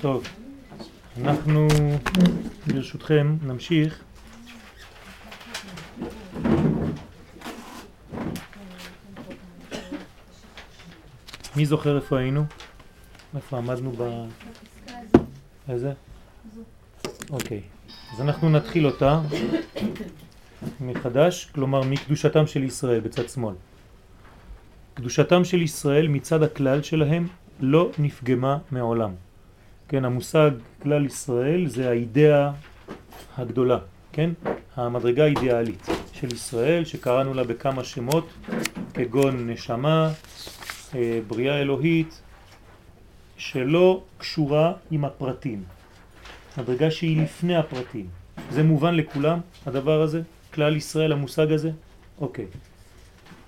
טוב, אנחנו ברשותכם נמשיך מי זוכר איפה היינו? איפה עמדנו ב... איזה? אוקיי, אז אנחנו נתחיל אותה מחדש, כלומר מקדושתם של ישראל בצד שמאל. קדושתם של ישראל מצד הכלל שלהם לא נפגמה מעולם. כן, המושג כלל ישראל זה האידאה הגדולה, כן? המדרגה האידיאלית של ישראל שקראנו לה בכמה שמות כגון נשמה, אה, בריאה אלוהית, שלא קשורה עם הפרטים. מדרגה שהיא לפני הפרטים. זה מובן לכולם, הדבר הזה? כלל ישראל, המושג הזה? אוקיי.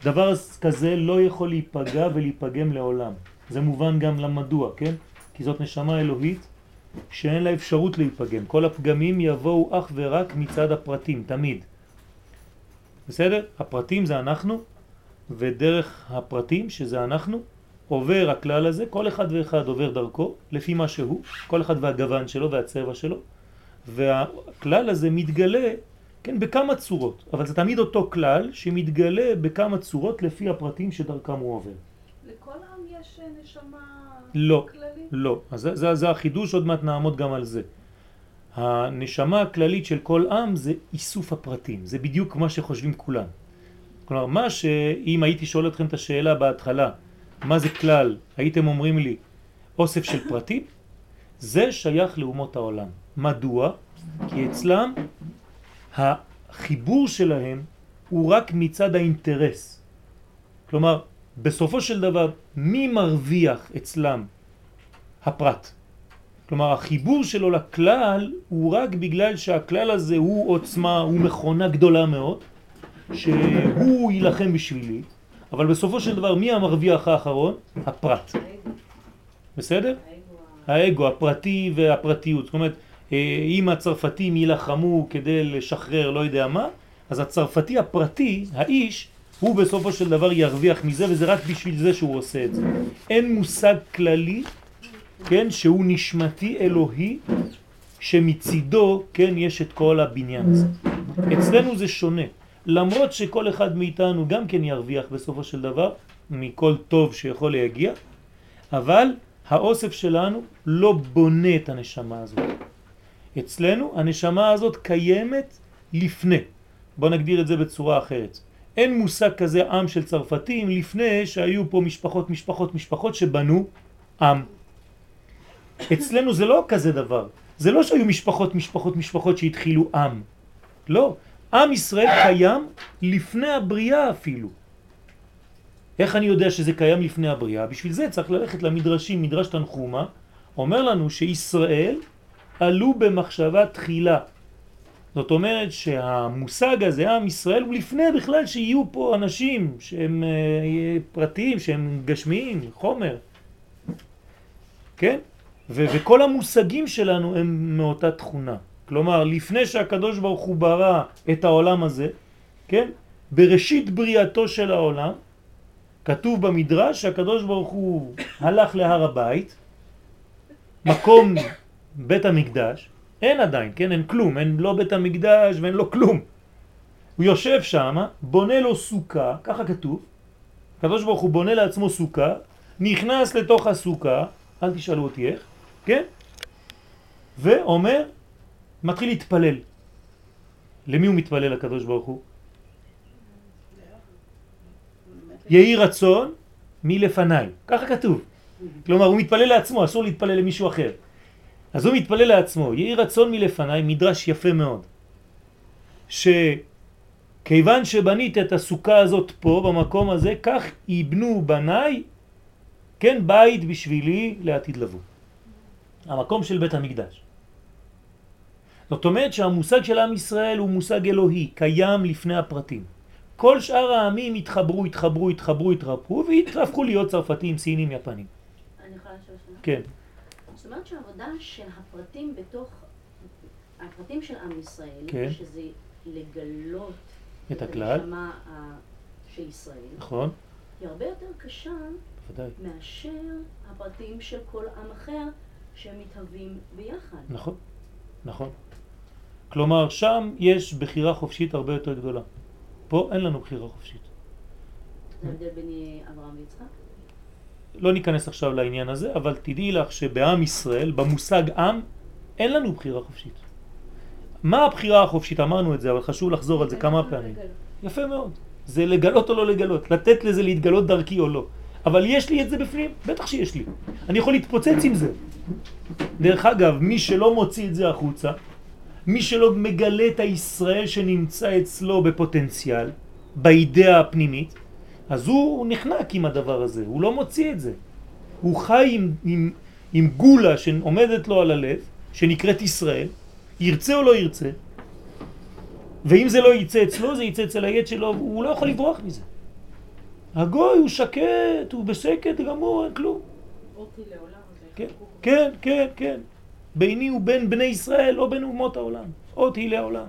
דבר כזה לא יכול להיפגע ולהיפגם לעולם. זה מובן גם למדוע, כן? כי זאת נשמה אלוהית שאין לה אפשרות להיפגם. כל הפגמים יבואו אך ורק מצד הפרטים, תמיד. בסדר? הפרטים זה אנחנו, ודרך הפרטים, שזה אנחנו, עובר הכלל הזה, כל אחד ואחד עובר דרכו, לפי מה שהוא, כל אחד והגוון שלו והצבע שלו, והכלל הזה מתגלה, כן, בכמה צורות, אבל זה תמיד אותו כלל שמתגלה בכמה צורות לפי הפרטים שדרכם הוא עובר. לכל יש נשמה לא, כללית? לא. אז זה, זה, זה החידוש, עוד מעט נעמוד גם על זה. הנשמה הכללית של כל עם זה איסוף הפרטים, זה בדיוק מה שחושבים כולם. כלומר, מה שאם הייתי שואל אתכם את השאלה בהתחלה, מה זה כלל, הייתם אומרים לי אוסף של פרטים, זה שייך לאומות העולם. מדוע? כי אצלם החיבור שלהם הוא רק מצד האינטרס. כלומר, בסופו של דבר, מי מרוויח אצלם? הפרט. כלומר, החיבור שלו לכלל הוא רק בגלל שהכלל הזה הוא עוצמה, הוא מכונה גדולה מאוד, שהוא יילחם בשבילי, אבל בסופו של דבר מי המרוויח האחרון? הפרט. בסדר? האגו, הפרטי והפרטיות. זאת אומרת, אה, אם הצרפתים יילחמו כדי לשחרר לא יודע מה, אז הצרפתי הפרטי, האיש, הוא בסופו של דבר ירוויח מזה, וזה רק בשביל זה שהוא עושה את זה. אין מושג כללי, כן, שהוא נשמתי אלוהי, שמצידו, כן, יש את כל הבניין הזה. אצלנו זה שונה. למרות שכל אחד מאיתנו גם כן ירוויח בסופו של דבר, מכל טוב שיכול להגיע, אבל האוסף שלנו לא בונה את הנשמה הזאת. אצלנו הנשמה הזאת קיימת לפני. בוא נגדיר את זה בצורה אחרת. אין מושג כזה עם של צרפתים לפני שהיו פה משפחות משפחות משפחות שבנו עם. אצלנו זה לא כזה דבר. זה לא שהיו משפחות משפחות משפחות שהתחילו עם. לא. עם ישראל קיים לפני הבריאה אפילו. איך אני יודע שזה קיים לפני הבריאה? בשביל זה צריך ללכת למדרשים, מדרש תנחומה, אומר לנו שישראל עלו במחשבה תחילה. זאת אומרת שהמושג הזה, עם ישראל, הוא לפני בכלל שיהיו פה אנשים שהם אה, פרטיים, שהם גשמיים, חומר. כן? ו- וכל המושגים שלנו הם מאותה תכונה. כלומר, לפני שהקדוש ברוך הוא ברא את העולם הזה, כן? בראשית בריאתו של העולם, כתוב במדרש שהקדוש ברוך הוא הלך להר הבית, מקום בית המקדש, אין עדיין, כן? אין כלום, אין לא בית המקדש ואין לו כלום. הוא יושב שם, בונה לו סוכה, ככה כתוב, הקדוש ברוך הוא בונה לעצמו סוכה, נכנס לתוך הסוכה, אל תשאלו אותי איך, כן? ואומר, מתחיל להתפלל. למי הוא מתפלל הקדוש ברוך הוא? יהי רצון מלפניי, ככה כתוב. כלומר הוא מתפלל לעצמו, אסור להתפלל למישהו אחר. אז הוא מתפלל לעצמו, יהי רצון מלפניי, מדרש יפה מאוד, שכיוון שבנית את הסוכה הזאת פה, במקום הזה, כך יבנו בניי, כן, בית בשבילי לעתיד לבוא. המקום של בית המקדש. זאת אומרת שהמושג של עם ישראל הוא מושג אלוהי, קיים לפני הפרטים. כל שאר העמים התחברו, התחברו, התחברו, התרפו והתהפכו להיות צרפתים, סינים, יפנים. אני יכולה לשאול שאלה? כן. אומרת שהעבודה של הפרטים בתוך, הפרטים של עם ישראל, כן. שזה לגלות את הכלל. הנשמה ה- של ישראל, נכון? היא הרבה יותר קשה בוודאי. מאשר הפרטים של כל עם אחר, שהם מתהווים ביחד. נכון, נכון. כלומר, שם יש בחירה חופשית הרבה יותר גדולה. פה אין לנו בחירה חופשית. זה ההבדל בין אברהם ויצחק? לא ניכנס עכשיו לעניין הזה, אבל תדעי לך שבעם ישראל, במושג עם, אין לנו בחירה חופשית. מה הבחירה החופשית? אמרנו את זה, אבל חשוב לחזור על זה כמה פעמים. יפה מאוד. זה לגלות או לא לגלות, לתת לזה להתגלות דרכי או לא. אבל יש לי את זה בפנים? בטח שיש לי. אני יכול להתפוצץ עם זה. דרך אגב, מי שלא מוציא את זה החוצה, מי שלא מגלה את הישראל שנמצא אצלו בפוטנציאל, באידאה הפנימית, אז הוא נחנק עם הדבר הזה, הוא לא מוציא את זה. הוא חי עם, עם, עם גולה שעומדת לו על הלב, שנקראת ישראל, ירצה או לא ירצה, ואם זה לא יצא אצלו, זה יצא אצל היד שלו, הוא לא יכול לברוח מזה. הגוי הוא שקט, הוא בשקט גמור, אין כלום. כן, כן, כן, כן. ביני ובין בני ישראל, לא בין אומות העולם. אות היא לעולם.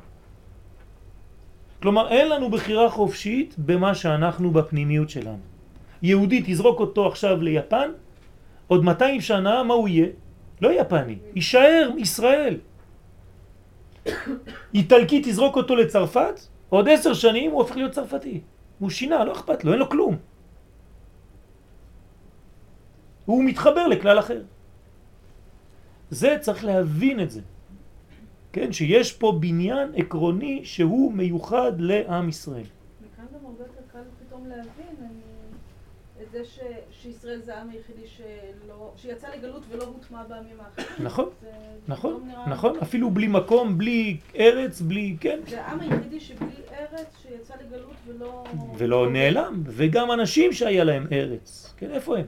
כלומר, אין לנו בחירה חופשית במה שאנחנו בפנימיות שלנו. יהודי תזרוק אותו עכשיו ליפן, עוד 200 שנה, מה הוא יהיה? לא יפני, יישאר ישראל. איטלקי תזרוק אותו לצרפת, עוד עשר שנים הוא הופך להיות צרפתי. הוא שינה, לא אכפת לו, אין לו כלום. הוא מתחבר לכלל אחר. זה צריך להבין את זה. כן, שיש פה בניין עקרוני שהוא מיוחד לעם ישראל. מכאן גם הרבה יותר קל פתאום להבין את זה ש, שישראל זה העם היחידי שלא, שיצא לגלות ולא הוטמע בעמים האחרים. נכון, נכון, נכון, אפילו בלי מקום, בלי ארץ, בלי, כן. זה העם היחידי שבלי ארץ שיצא לגלות ולא... ולא נעלם, וגם אנשים שהיה להם ארץ, כן, איפה הם?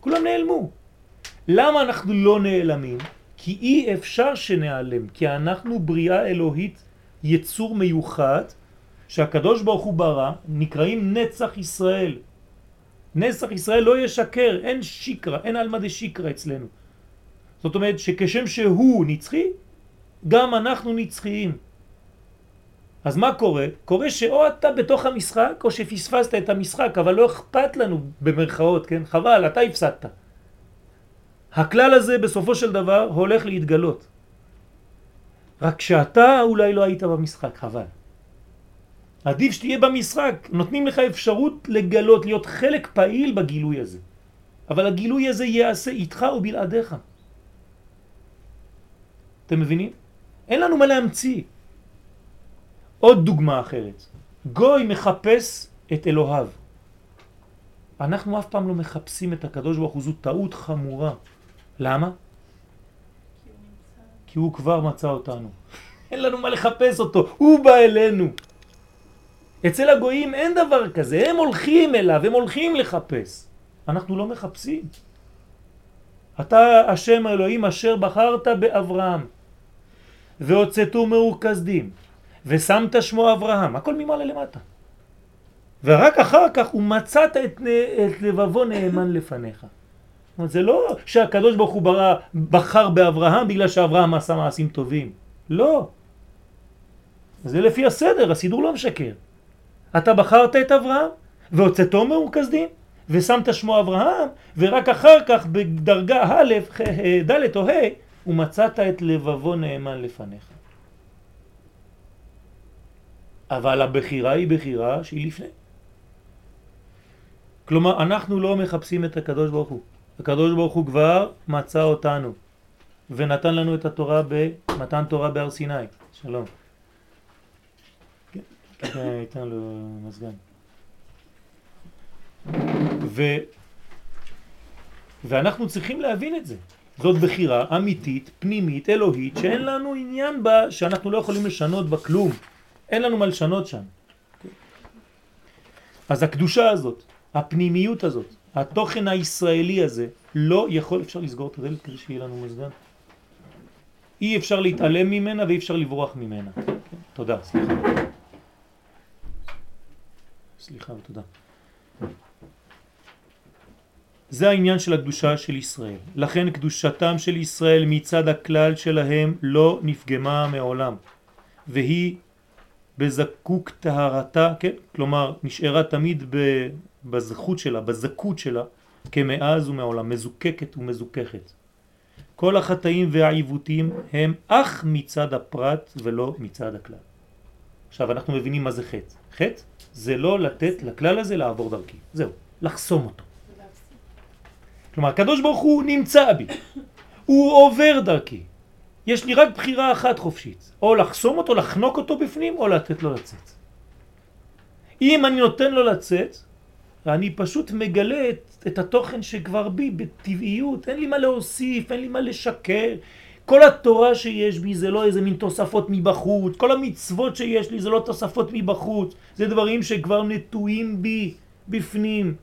כולם נעלמו. למה אנחנו לא נעלמים? כי אי אפשר שנעלם, כי אנחנו בריאה אלוהית, יצור מיוחד, שהקדוש ברוך הוא ברא, נקראים נצח ישראל. נצח ישראל לא ישקר, אין שיקרה, אין על מדי שיקרה אצלנו. זאת אומרת שכשם שהוא נצחי, גם אנחנו נצחיים. אז מה קורה? קורה שאו אתה בתוך המשחק או שפספסת את המשחק, אבל לא אכפת לנו במרכאות, כן? חבל, אתה הפסדת. הכלל הזה בסופו של דבר הולך להתגלות. רק שאתה אולי לא היית במשחק, חבל. עדיף שתהיה במשחק, נותנים לך אפשרות לגלות, להיות חלק פעיל בגילוי הזה. אבל הגילוי הזה יעשה איתך ובלעדיך. אתם מבינים? אין לנו מה להמציא. עוד דוגמה אחרת. גוי מחפש את אלוהיו. אנחנו אף פעם לא מחפשים את הקדוש ברוך הוא, זו טעות חמורה. למה? כי הוא כבר מצא אותנו. אין לנו מה לחפש אותו, הוא בא אלינו. אצל הגויים אין דבר כזה, הם הולכים אליו, הם הולכים לחפש. אנחנו לא מחפשים. אתה השם האלוהים אשר בחרת באברהם, והוצאתו מאור כסדים, ושמת שמו אברהם, הכל ממעלה למטה. ורק אחר כך הוא מצאת את, את לבבו נאמן לפניך. זה לא שהקדוש ברוך הוא ברא, בחר באברהם בגלל שאברהם עשה מעשים טובים. לא. זה לפי הסדר, הסידור לא משקר. אתה בחרת את אברהם והוצאתו מאור כסדים ושמת שמו אברהם ורק אחר כך בדרגה א', ד' או ה' ומצאת את לבבו נאמן לפניך. אבל הבחירה היא בחירה שהיא לפני. כלומר, אנחנו לא מחפשים את הקדוש ברוך הוא. הקדוש ברוך הוא כבר מצא אותנו ונתן לנו את התורה במתן תורה בהר סיני. שלום. כן, הייתה לו מזגן. ו... ואנחנו צריכים להבין את זה. זאת בחירה אמיתית, פנימית, אלוהית, שאין לנו עניין בה, שאנחנו לא יכולים לשנות בה כלום. אין לנו מה לשנות שם. אז הקדושה הזאת, הפנימיות הזאת, התוכן הישראלי הזה, לא יכול, אפשר לסגור את הדלת כדי שיהיה לנו מזגן? אי אפשר להתעלם ממנה ואי אפשר לברוח ממנה. תודה, סליחה. סליחה ותודה. זה העניין של הקדושה של ישראל. לכן קדושתם של ישראל מצד הכלל שלהם לא נפגמה מעולם, והיא בזקוק טהרתה, כן? כלומר נשארה תמיד בזכות שלה, בזכות שלה, כמאז ומעולם, מזוקקת ומזוככת. כל החטאים והעיוותים הם אך מצד הפרט ולא מצד הכלל. עכשיו אנחנו מבינים מה זה חטא. חטא זה לא לתת לכלל הזה לעבור דרכי. זהו, לחסום אותו. כלומר, הקדוש ברוך הוא נמצא בי, הוא עובר דרכי. יש לי רק בחירה אחת חופשית, או לחסום אותו, לחנוק אותו בפנים, או לתת לו לצאת. אם אני נותן לו לצאת, אני פשוט מגלה את, את התוכן שכבר בי בטבעיות, אין לי מה להוסיף, אין לי מה לשקר. כל התורה שיש בי זה לא איזה מין תוספות מבחוץ, כל המצוות שיש לי זה לא תוספות מבחוץ, זה דברים שכבר נטועים בי, בפנים.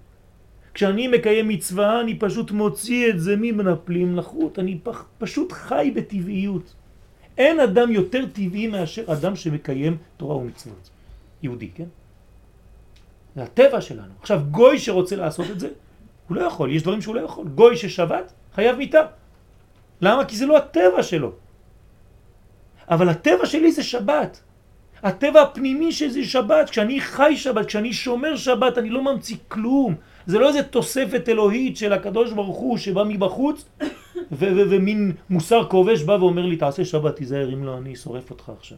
כשאני מקיים מצווה אני פשוט מוציא את זה ממנפלים לחוט, אני פח, פשוט חי בטבעיות. אין אדם יותר טבעי מאשר אדם שמקיים תורה ומצוות. יהודי, כן? זה הטבע שלנו. עכשיו גוי שרוצה לעשות את זה, הוא לא יכול, יש דברים שהוא לא יכול. גוי ששבת חייב מיטה. למה? כי זה לא הטבע שלו. אבל הטבע שלי זה שבת. הטבע הפנימי שזה שבת, כשאני חי שבת, כשאני שומר שבת, אני לא ממציא כלום. זה לא איזה תוספת אלוהית של הקדוש ברוך הוא שבא מבחוץ ומין מוסר כובש בא ואומר לי תעשה שבת, תיזהר אם לא אני שורף אותך עכשיו.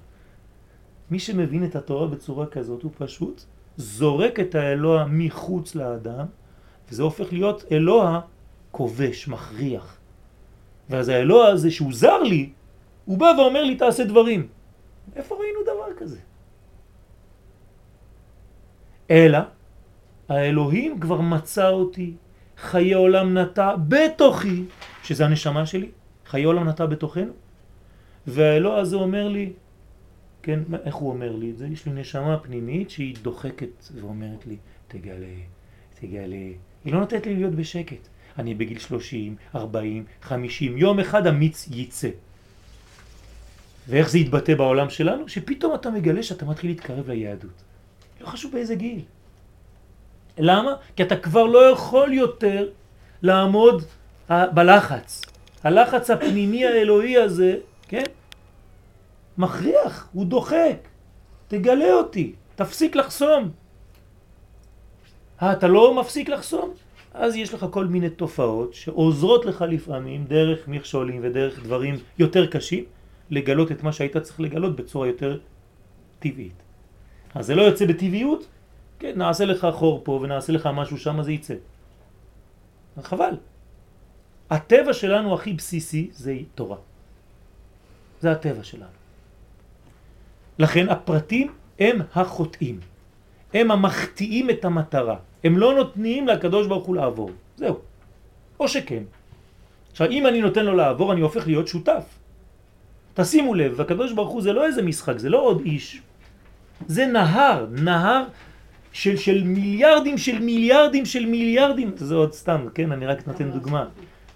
מי שמבין את התורה בצורה כזאת הוא פשוט זורק את האלוה מחוץ לאדם וזה הופך להיות אלוה כובש, מכריח. ואז האלוה הזה שהוא זר לי, הוא בא ואומר לי תעשה דברים. איפה ראינו דבר כזה? אלא האלוהים כבר מצא אותי, חיי עולם נטע בתוכי, שזה הנשמה שלי, חיי עולם נטע בתוכנו, והאלוה הזה אומר לי, כן, איך הוא אומר לי את זה? יש לי נשמה פנימית שהיא דוחקת ואומרת לי, תגלה, תגלה. היא לא נותנת לי להיות בשקט. אני בגיל 30, 40, 50, יום אחד המיץ ייצא. ואיך זה יתבטא בעולם שלנו? שפתאום אתה מגלה שאתה מתחיל להתקרב ליהדות. לא חשוב באיזה גיל. למה? כי אתה כבר לא יכול יותר לעמוד בלחץ. הלחץ הפנימי האלוהי הזה, כן? מכריח, הוא דוחק. תגלה אותי, תפסיק לחסום. אה, אתה לא מפסיק לחסום? אז יש לך כל מיני תופעות שעוזרות לך לפעמים דרך מכשולים ודרך דברים יותר קשים לגלות את מה שהיית צריך לגלות בצורה יותר טבעית. אז זה לא יוצא בטבעיות, כן, נעשה לך חור פה ונעשה לך משהו שם, זה יצא. חבל. הטבע שלנו הכי בסיסי זה תורה. זה הטבע שלנו. לכן הפרטים הם החוטאים. הם המחטיאים את המטרה. הם לא נותנים לקדוש ברוך הוא לעבור. זהו. או שכן. עכשיו, אם אני נותן לו לעבור, אני הופך להיות שותף. תשימו לב, הקדוש ברוך הוא זה לא איזה משחק, זה לא עוד איש. זה נהר, נהר של, של מיליארדים של מיליארדים של מיליארדים, זה עוד סתם, כן, אני רק נותן דוגמה,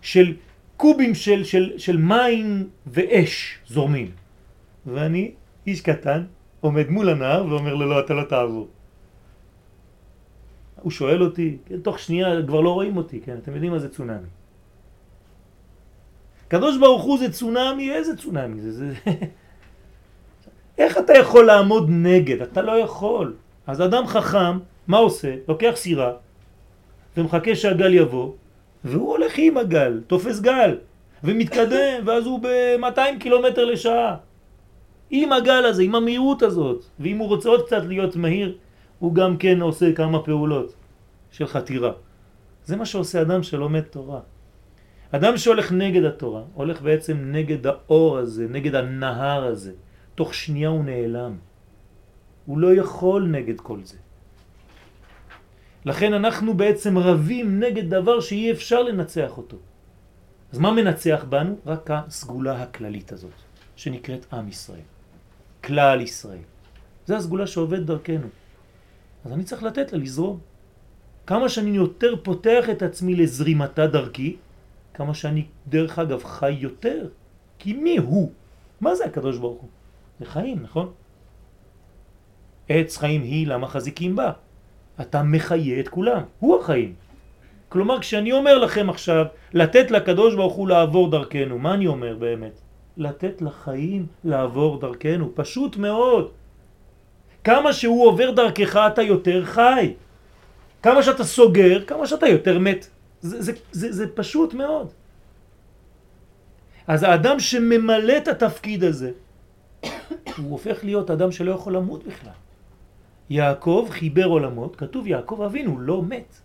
של קובים של, של, של מים ואש זורמים. ואני, איש קטן, עומד מול הנהר ואומר לו, לא, אתה לא תעבור. הוא שואל אותי, כן, תוך שנייה כבר לא רואים אותי, כן, אתם יודעים מה זה צונאמי. קדוש ברוך הוא זה צונאמי, איזה צונאמי זה? זה... איך אתה יכול לעמוד נגד? אתה לא יכול. אז אדם חכם, מה עושה? לוקח סירה ומחכה שהגל יבוא, והוא הולך עם הגל, תופס גל, ומתקדם, ואז הוא ב-200 קילומטר לשעה. עם הגל הזה, עם המהירות הזאת, ואם הוא רוצה עוד קצת להיות מהיר, הוא גם כן עושה כמה פעולות של חתירה. זה מה שעושה אדם שלומד תורה. אדם שהולך נגד התורה, הולך בעצם נגד האור הזה, נגד הנהר הזה. תוך שנייה הוא נעלם. הוא לא יכול נגד כל זה. לכן אנחנו בעצם רבים נגד דבר שאי אפשר לנצח אותו. אז מה מנצח בנו? רק הסגולה הכללית הזאת, שנקראת עם ישראל. כלל ישראל. זה הסגולה שעובד דרכנו. אז אני צריך לתת לה לזרום. כמה שאני יותר פותח את עצמי לזרימתה דרכי, כמה שאני דרך אגב חי יותר. כי מי הוא? מה זה הקדוש ברוך הוא? זה חיים, נכון? עץ חיים היא למה חזיקים בה. אתה מחיה את כולם, הוא החיים. כלומר, כשאני אומר לכם עכשיו לתת לקדוש ברוך הוא לעבור דרכנו, מה אני אומר באמת? לתת לחיים לעבור דרכנו, פשוט מאוד. כמה שהוא עובר דרכך אתה יותר חי. כמה שאתה סוגר, כמה שאתה יותר מת. זה, זה, זה, זה פשוט מאוד. אז האדם שממלא את התפקיד הזה, הוא הופך להיות אדם שלא יכול למות בכלל. יעקב חיבר עולמות, כתוב יעקב אבינו לא מת.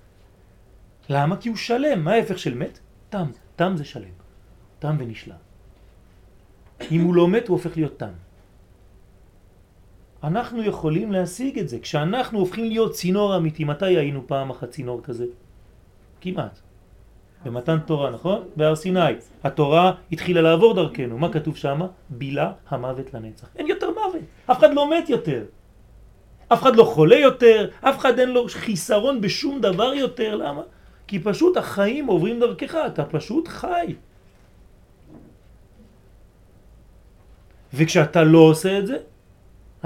למה? כי הוא שלם. מה ההפך של מת? תם. תם זה שלם. תם ונשלם. אם הוא לא מת הוא הופך להיות תם. אנחנו יכולים להשיג את זה. כשאנחנו הופכים להיות צינור אמיתי, מתי היינו פעם אחת צינור כזה? כמעט. במתן תורה, נכון? בהר סיני. התורה התחילה לעבור דרכנו. מה כתוב שם? בילה המוות לנצח. אין יותר מוות. אף אחד לא מת יותר. אף אחד לא חולה יותר, אף אחד אין לו חיסרון בשום דבר יותר. למה? כי פשוט החיים עוברים דרכך, אתה פשוט חי. וכשאתה לא עושה את זה,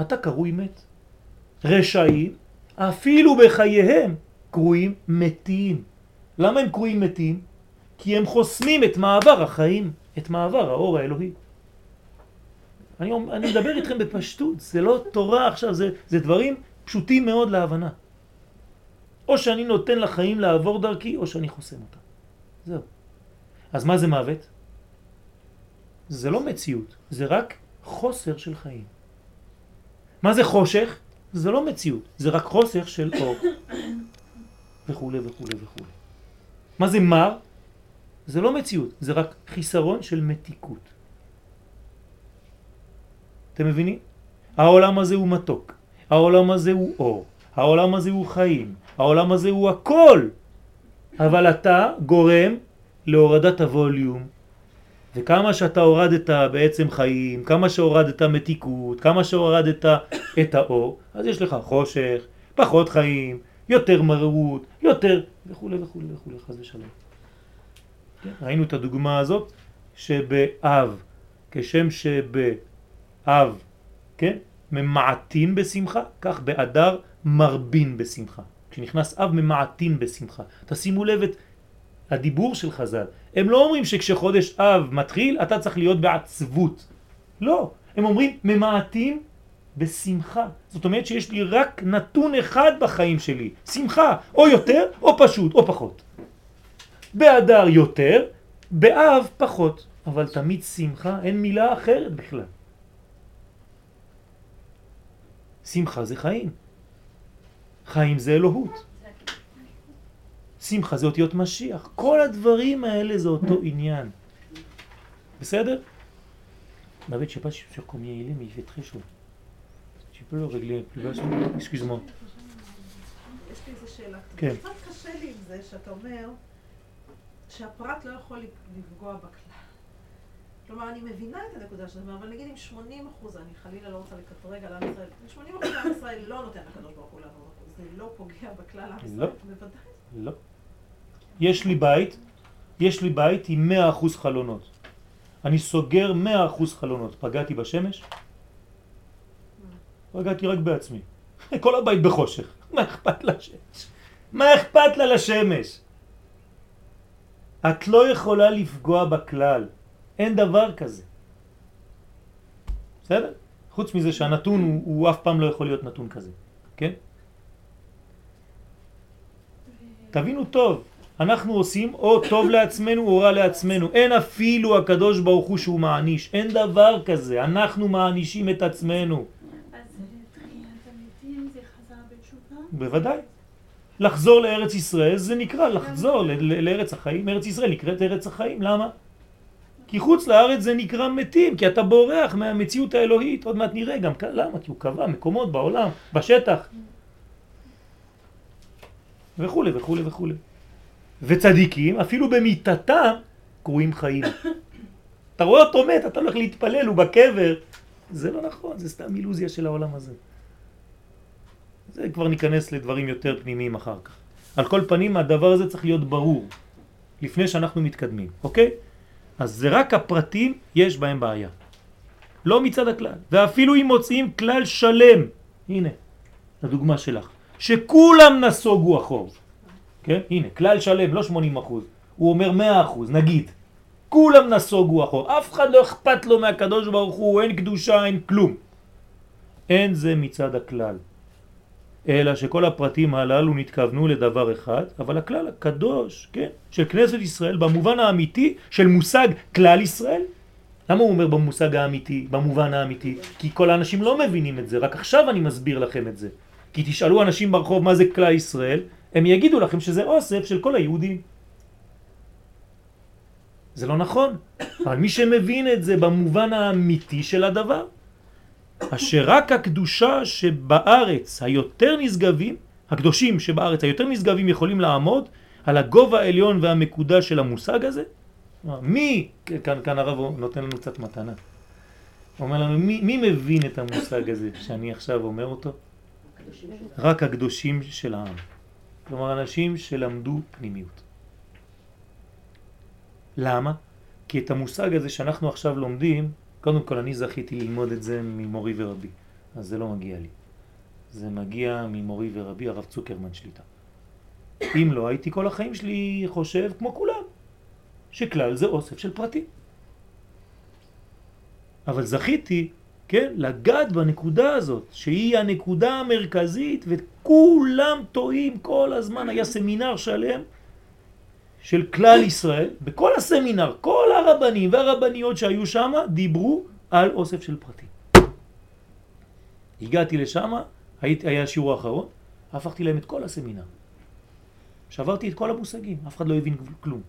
אתה קרוי מת. רשעים, אפילו בחייהם, קרויים מתים. למה הם קרויים מתים? כי הם חוסמים את מעבר החיים, את מעבר האור האלוהי. אני, אני מדבר איתכם בפשטות, זה לא תורה עכשיו, זה, זה דברים פשוטים מאוד להבנה. או שאני נותן לחיים לעבור דרכי, או שאני חוסם אותה. זהו. אז מה זה מוות? זה לא מציאות, זה רק חוסר של חיים. מה זה חושך? זה לא מציאות, זה רק חוסר של אור. וכו' וכו' וכו'. מה זה מר? זה לא מציאות, זה רק חיסרון של מתיקות. אתם מבינים? העולם הזה הוא מתוק, העולם הזה הוא אור, העולם הזה הוא חיים, העולם הזה הוא הכל, אבל אתה גורם להורדת הווליום, וכמה שאתה הורדת בעצם חיים, כמה שהורדת מתיקות, כמה שהורדת את האור, אז יש לך חושך, פחות חיים, יותר מראות, יותר וכו' וכו' וכו', חס ושלום. כן? ראינו את הדוגמה הזאת שבאב, כשם שבאב, כן, ממעטין בשמחה, כך באדר מרבין בשמחה. כשנכנס אב ממעטין בשמחה. תשימו לב את הדיבור של חז"ל. הם לא אומרים שכשחודש אב מתחיל אתה צריך להיות בעצבות. לא, הם אומרים ממעטים בשמחה. זאת אומרת שיש לי רק נתון אחד בחיים שלי, שמחה, או יותר או פשוט או פחות. באדר יותר, באב פחות, אבל תמיד שמחה, אין מילה אחרת בכלל. שמחה זה חיים. חיים זה אלוהות. שמחה זה אותיות משיח. כל הדברים האלה זה אותו עניין. בסדר? David, je sais pas sur combien il est, mais il fait très chaud. Tu peux le régler plus bas, excuse-moi. יש לי איזו שאלה. כן. קצת קשה לי עם זה שאתה אומר שהפרט לא יכול לפגוע בכלל. כלומר, אני מבינה את הנקודה שאתה אומר, אבל נגיד אם 80 אחוז, אני חלילה לא רוצה לקטרג על עם ישראל, 80 אחוז עם ישראל לא נותן לקדוש ברוך הוא לעבור, זה לא פוגע בכלל עם ישראל? לא. בוודאי. לא. יש לי בית, יש לי בית עם 100% חלונות. אני סוגר 100% חלונות. פגעתי בשמש? פגעתי רק בעצמי. כל הבית בחושך. מה אכפת לשמש? מה אכפת לה לשמש? את לא יכולה לפגוע בכלל. אין דבר כזה. בסדר? חוץ מזה שהנתון הוא, הוא אף פעם לא יכול להיות נתון כזה. כן? תבינו טוב, אנחנו עושים או טוב לעצמנו או רע לעצמנו. אין אפילו הקדוש ברוך הוא שהוא מעניש. אין דבר כזה. אנחנו מענישים את עצמנו. אז תחיית המתים זה? בוודאי. לחזור לארץ ישראל זה נקרא לחזור לארץ החיים. ארץ ישראל נקראת ארץ החיים. למה? כי חוץ לארץ זה נקרא מתים, כי אתה בורח מהמציאות האלוהית. עוד מעט נראה גם למה, כי הוא קבע מקומות בעולם, בשטח. וכו' וכו' וכו'. וצדיקים, אפילו במיטתם, קרויים חיים. אתה רואה אותו מת, אתה הולך להתפלל, הוא בקבר. זה לא נכון, זה סתם אילוזיה של העולם הזה. זה כבר ניכנס לדברים יותר פנימיים אחר כך. על כל פנים, הדבר הזה צריך להיות ברור, לפני שאנחנו מתקדמים, אוקיי? אז זה רק הפרטים, יש בהם בעיה. לא מצד הכלל. ואפילו אם מוצאים כלל שלם, הנה, הדוגמה שלך, שכולם נסוגו אחור. כן? הנה, כלל שלם, לא 80 אחוז. הוא אומר 100 אחוז, נגיד. כולם נסוגו אחור. אף אחד לא אכפת לו מהקדוש ברוך הוא, אין קדושה, אין כלום. אין זה מצד הכלל. אלא שכל הפרטים הללו נתכוונו לדבר אחד, אבל הכלל הקדוש, כן, של כנסת ישראל, במובן האמיתי של מושג כלל ישראל, למה הוא אומר במושג האמיתי, במובן האמיתי? כי כל האנשים לא מבינים את זה, רק עכשיו אני מסביר לכם את זה. כי תשאלו אנשים ברחוב מה זה כלל ישראל, הם יגידו לכם שזה אוסף של כל היהודים. זה לא נכון, אבל מי שמבין את זה במובן האמיתי של הדבר, אשר רק הקדושה שבארץ היותר נשגבים, הקדושים שבארץ היותר נשגבים יכולים לעמוד על הגובה העליון והמקודש של המושג הזה? מי, כאן, כאן הרב נותן לנו קצת מתנה, הוא אומר לנו, מי, מי מבין את המושג הזה שאני עכשיו אומר אותו? רק הקדושים של העם. כלומר, אנשים שלמדו פנימיות. למה? כי את המושג הזה שאנחנו עכשיו לומדים, קודם כל אני זכיתי ללמוד את זה ממורי ורבי, אז זה לא מגיע לי. זה מגיע ממורי ורבי הרב צוקרמן שליטה. אם לא, הייתי כל החיים שלי חושב כמו כולם, שכלל זה אוסף של פרטים. אבל זכיתי, כן, לגעת בנקודה הזאת, שהיא הנקודה המרכזית, וכולם טועים כל הזמן, היה סמינר שלם של כלל ישראל, בכל הסמינר, כל הרבנים והרבניות שהיו שם דיברו על אוסף של פרטים. הגעתי לשם, היה השיעור האחרון, הפכתי להם את כל הסמינר. שברתי את כל המושגים, אף אחד לא הבין כלום.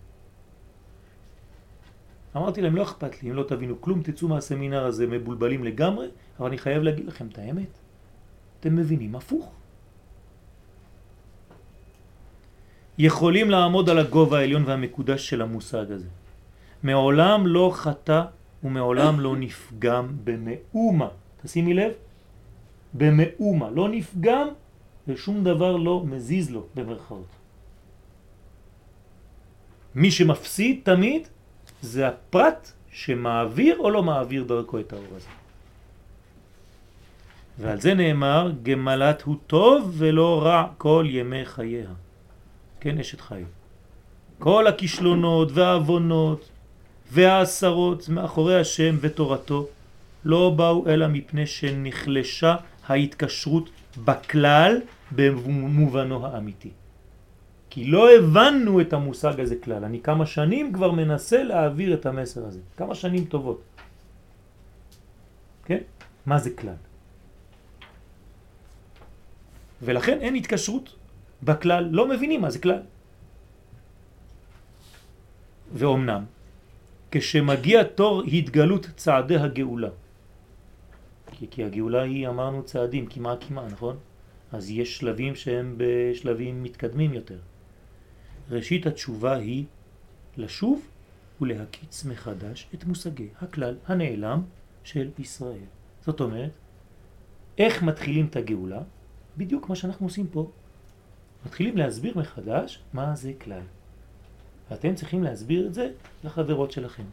אמרתי להם, לא אכפת לי, אם לא תבינו כלום, תצאו מהסמינר הזה מבולבלים לגמרי, אבל אני חייב להגיד לכם את האמת. אתם מבינים הפוך. יכולים לעמוד על הגובה העליון והמקודש של המושג הזה. מעולם לא חטא ומעולם לא נפגם במאומה. תשימי לב, במאומה. לא נפגם ושום דבר לא מזיז לו במרכאות. מי שמפסיד תמיד זה הפרט שמעביר או לא מעביר דרכו את האור הזה. ועל זה נאמר, גמלת הוא טוב ולא רע כל ימי חייה. כן, אשת חיים. כל הכישלונות והאבונות והעשרות מאחורי השם ותורתו לא באו אלא מפני שנחלשה ההתקשרות בכלל במובנו האמיתי. כי לא הבנו את המושג הזה כלל. אני כמה שנים כבר מנסה להעביר את המסר הזה. כמה שנים טובות. כן? מה זה כלל? ולכן אין התקשרות בכלל, לא מבינים מה זה כלל. ואומנם, כשמגיע תור התגלות צעדי הגאולה, כי, כי הגאולה היא, אמרנו, צעדים, כמעט כמעט, נכון? אז יש שלבים שהם בשלבים מתקדמים יותר. ראשית התשובה היא לשוב ולהקיץ מחדש את מושגי הכלל הנעלם של ישראל. זאת אומרת, איך מתחילים את הגאולה? בדיוק מה שאנחנו עושים פה. מתחילים להסביר מחדש מה זה כלל. ואתם צריכים להסביר את זה לחברות שלכם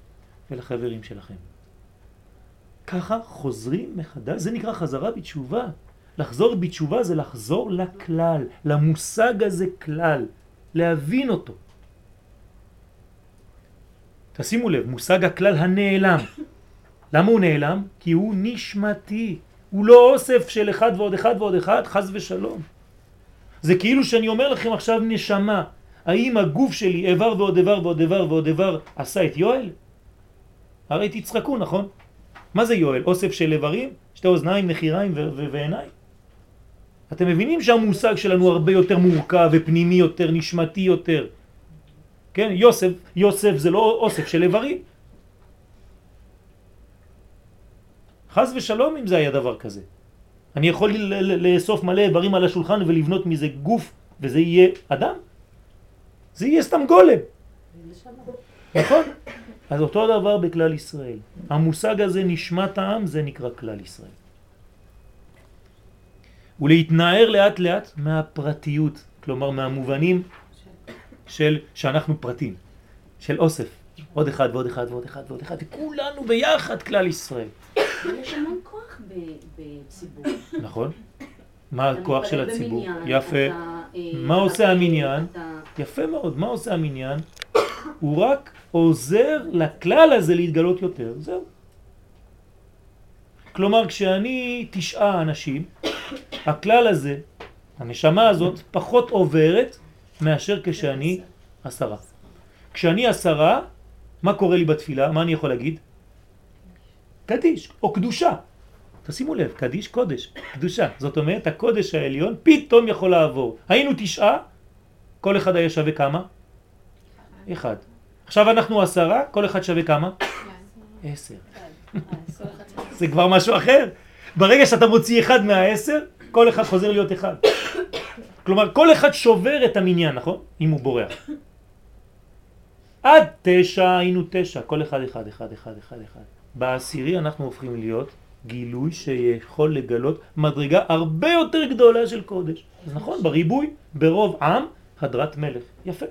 ולחברים שלכם. ככה חוזרים מחדש, זה נקרא חזרה בתשובה. לחזור בתשובה זה לחזור לכלל, למושג הזה כלל, להבין אותו. תשימו לב, מושג הכלל הנעלם. למה הוא נעלם? כי הוא נשמתי. הוא לא אוסף של אחד ועוד אחד ועוד אחד, חז ושלום. זה כאילו שאני אומר לכם עכשיו נשמה. האם הגוף שלי איבר ועוד איבר ועוד איבר ועוד איבר עשה את יואל? הרי תצחקו, נכון? מה זה יואל? אוסף של איברים? שתי אוזניים, נחיריים ועיניים? אתם מבינים שהמושג שלנו הרבה יותר מורכב ופנימי יותר, נשמתי יותר. כן, יוסף, יוסף זה לא אוסף של איברים. חז ושלום אם זה היה דבר כזה. אני יכול לאסוף מלא איברים על השולחן ולבנות מזה גוף וזה יהיה אדם? זה יהיה סתם גולם. נכון? אז אותו דבר בכלל ישראל. המושג הזה נשמת העם זה נקרא כלל ישראל. ולהתנער לאט לאט מהפרטיות, כלומר מהמובנים של שאנחנו פרטים, של אוסף, עוד אחד ועוד אחד ועוד אחד ועוד אחד, וכולנו ביחד כלל ישראל. יש המון כוח בציבור. נכון. מה הכוח של הציבור? יפה. מה עושה המניין? יפה מאוד. מה עושה המניין? הוא רק עוזר לכלל הזה להתגלות יותר. זהו. כלומר, כשאני תשעה אנשים, הכלל הזה, הנשמה הזאת, פחות עוברת מאשר כשאני עשרה. כשאני עשרה, מה קורה לי בתפילה? מה אני יכול להגיד? קדיש, או קדושה. תשימו לב, קדיש קודש, קדושה. זאת אומרת, הקודש העליון פתאום יכול לעבור. היינו תשעה, כל אחד היה שווה כמה? אחד. עכשיו אנחנו עשרה, כל אחד שווה כמה? עשר. זה כבר משהו אחר. ברגע שאתה מוציא אחד מהעשר, כל אחד חוזר להיות אחד. כלומר, כל אחד שובר את המניין, נכון? אם הוא בורח. עד תשע היינו תשע, כל אחד אחד, אחד, אחד, אחד, אחד. בעשירי אנחנו הופכים להיות גילוי שיכול לגלות מדרגה הרבה יותר גדולה של קודש. אז נכון, בריבוי, ברוב עם, הדרת מלך. יפה.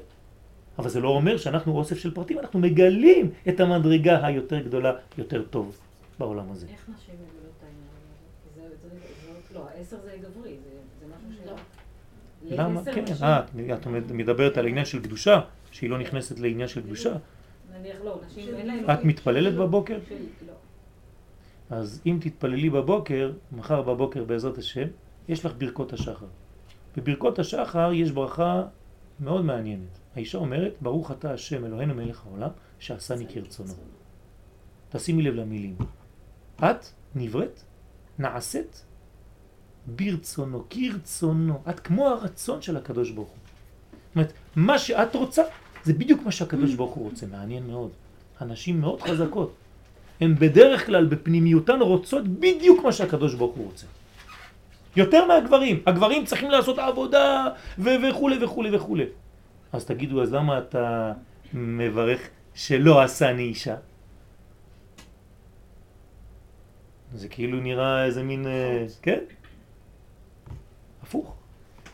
אבל זה לא אומר שאנחנו אוסף של פרטים, אנחנו מגלים את המדרגה היותר גדולה, יותר טוב בעולם הזה. איך נשים מגלות את העניין הזה? זה, זה, זה, לא, העשר זה גברי, זה, זה משהו לא. ש... למה? כן, אה, את מדברת על העניין של קדושה, שהיא לא נכנסת לעניין של קדושה. נניח לא, נשים אין להן... את מתפללת בבוקר? לא. אז אם תתפללי בבוקר, מחר בבוקר בעזרת השם, יש לך ברכות השחר. בברכות השחר יש ברכה מאוד מעניינת. האישה אומרת, ברוך אתה השם אלוהינו מלך העולם, שעשני כרצונו. תשימי לב למילים. את נבראת, נעשית, ברצונו, כרצונו. את כמו הרצון של הקדוש ברוך הוא. זאת אומרת, מה שאת רוצה, זה בדיוק מה שהקדוש ברוך הוא רוצה. מעניין מאוד. הנשים מאוד חזקות. הן בדרך כלל בפנימיותן רוצות בדיוק מה שהקדוש ברוך הוא רוצה. יותר מהגברים. הגברים צריכים לעשות עבודה וכו' וכו' וכו'. אז תגידו, אז למה אתה מברך שלא עשני אישה? זה כאילו נראה איזה מין... אה, כן? הפוך.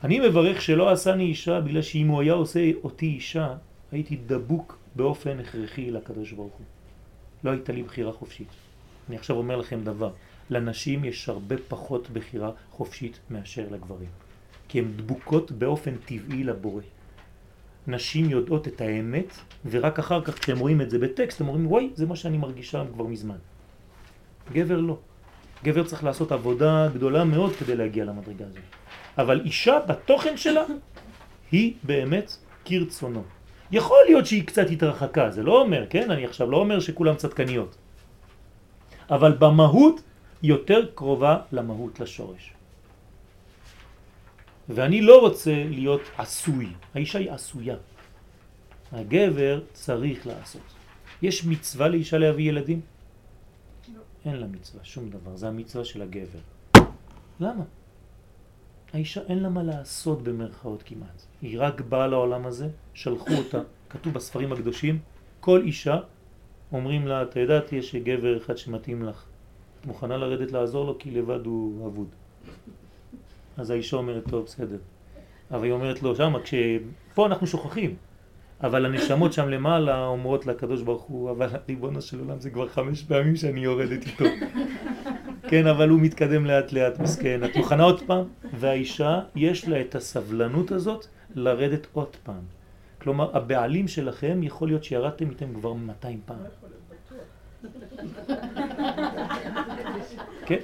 אני מברך שלא עשני אישה בגלל שאם הוא היה עושה אותי אישה, הייתי דבוק באופן הכרחי לקדוש ברוך הוא. לא הייתה לי בחירה חופשית. אני עכשיו אומר לכם דבר, לנשים יש הרבה פחות בחירה חופשית מאשר לגברים. כי הן דבוקות באופן טבעי לבורא. נשים יודעות את האמת, ורק אחר כך כשהם רואים את זה בטקסט, הם אומרים, וואי, זה מה שאני מרגישה כבר מזמן. גבר לא. גבר צריך לעשות עבודה גדולה מאוד כדי להגיע למדרגה הזאת. אבל אישה בתוכן שלה היא באמת כרצונו. יכול להיות שהיא קצת התרחקה, זה לא אומר, כן? אני עכשיו לא אומר שכולם צדקניות. אבל במהות יותר קרובה למהות, לשורש. ואני לא רוצה להיות עשוי, האישה היא עשויה. הגבר צריך לעשות. יש מצווה לאישה להביא ילדים? לא. אין לה מצווה, שום דבר, זה המצווה של הגבר. למה? האישה אין לה מה לעשות במרכאות כמעט. היא רק באה לעולם הזה, שלחו אותה, כתוב בספרים הקדושים, כל אישה אומרים לה, אתה יודעת, יש גבר אחד שמתאים לך. את מוכנה לרדת לעזור לו כי לבד הוא אבוד. אז האישה אומרת, טוב, בסדר. אבל היא אומרת לו, שמה, כש... פה אנחנו שוכחים. אבל הנשמות שם למעלה אומרות לקדוש ברוך הוא, אבל ריבונו של עולם זה כבר חמש פעמים שאני יורדת איתו. כן, אבל הוא מתקדם לאט לאט, מסכן. את מוכנה עוד פעם? והאישה, יש לה את הסבלנות הזאת לרדת עוד פעם. כלומר, הבעלים שלכם, יכול להיות שירדתם איתם כבר 200 פעם. כן?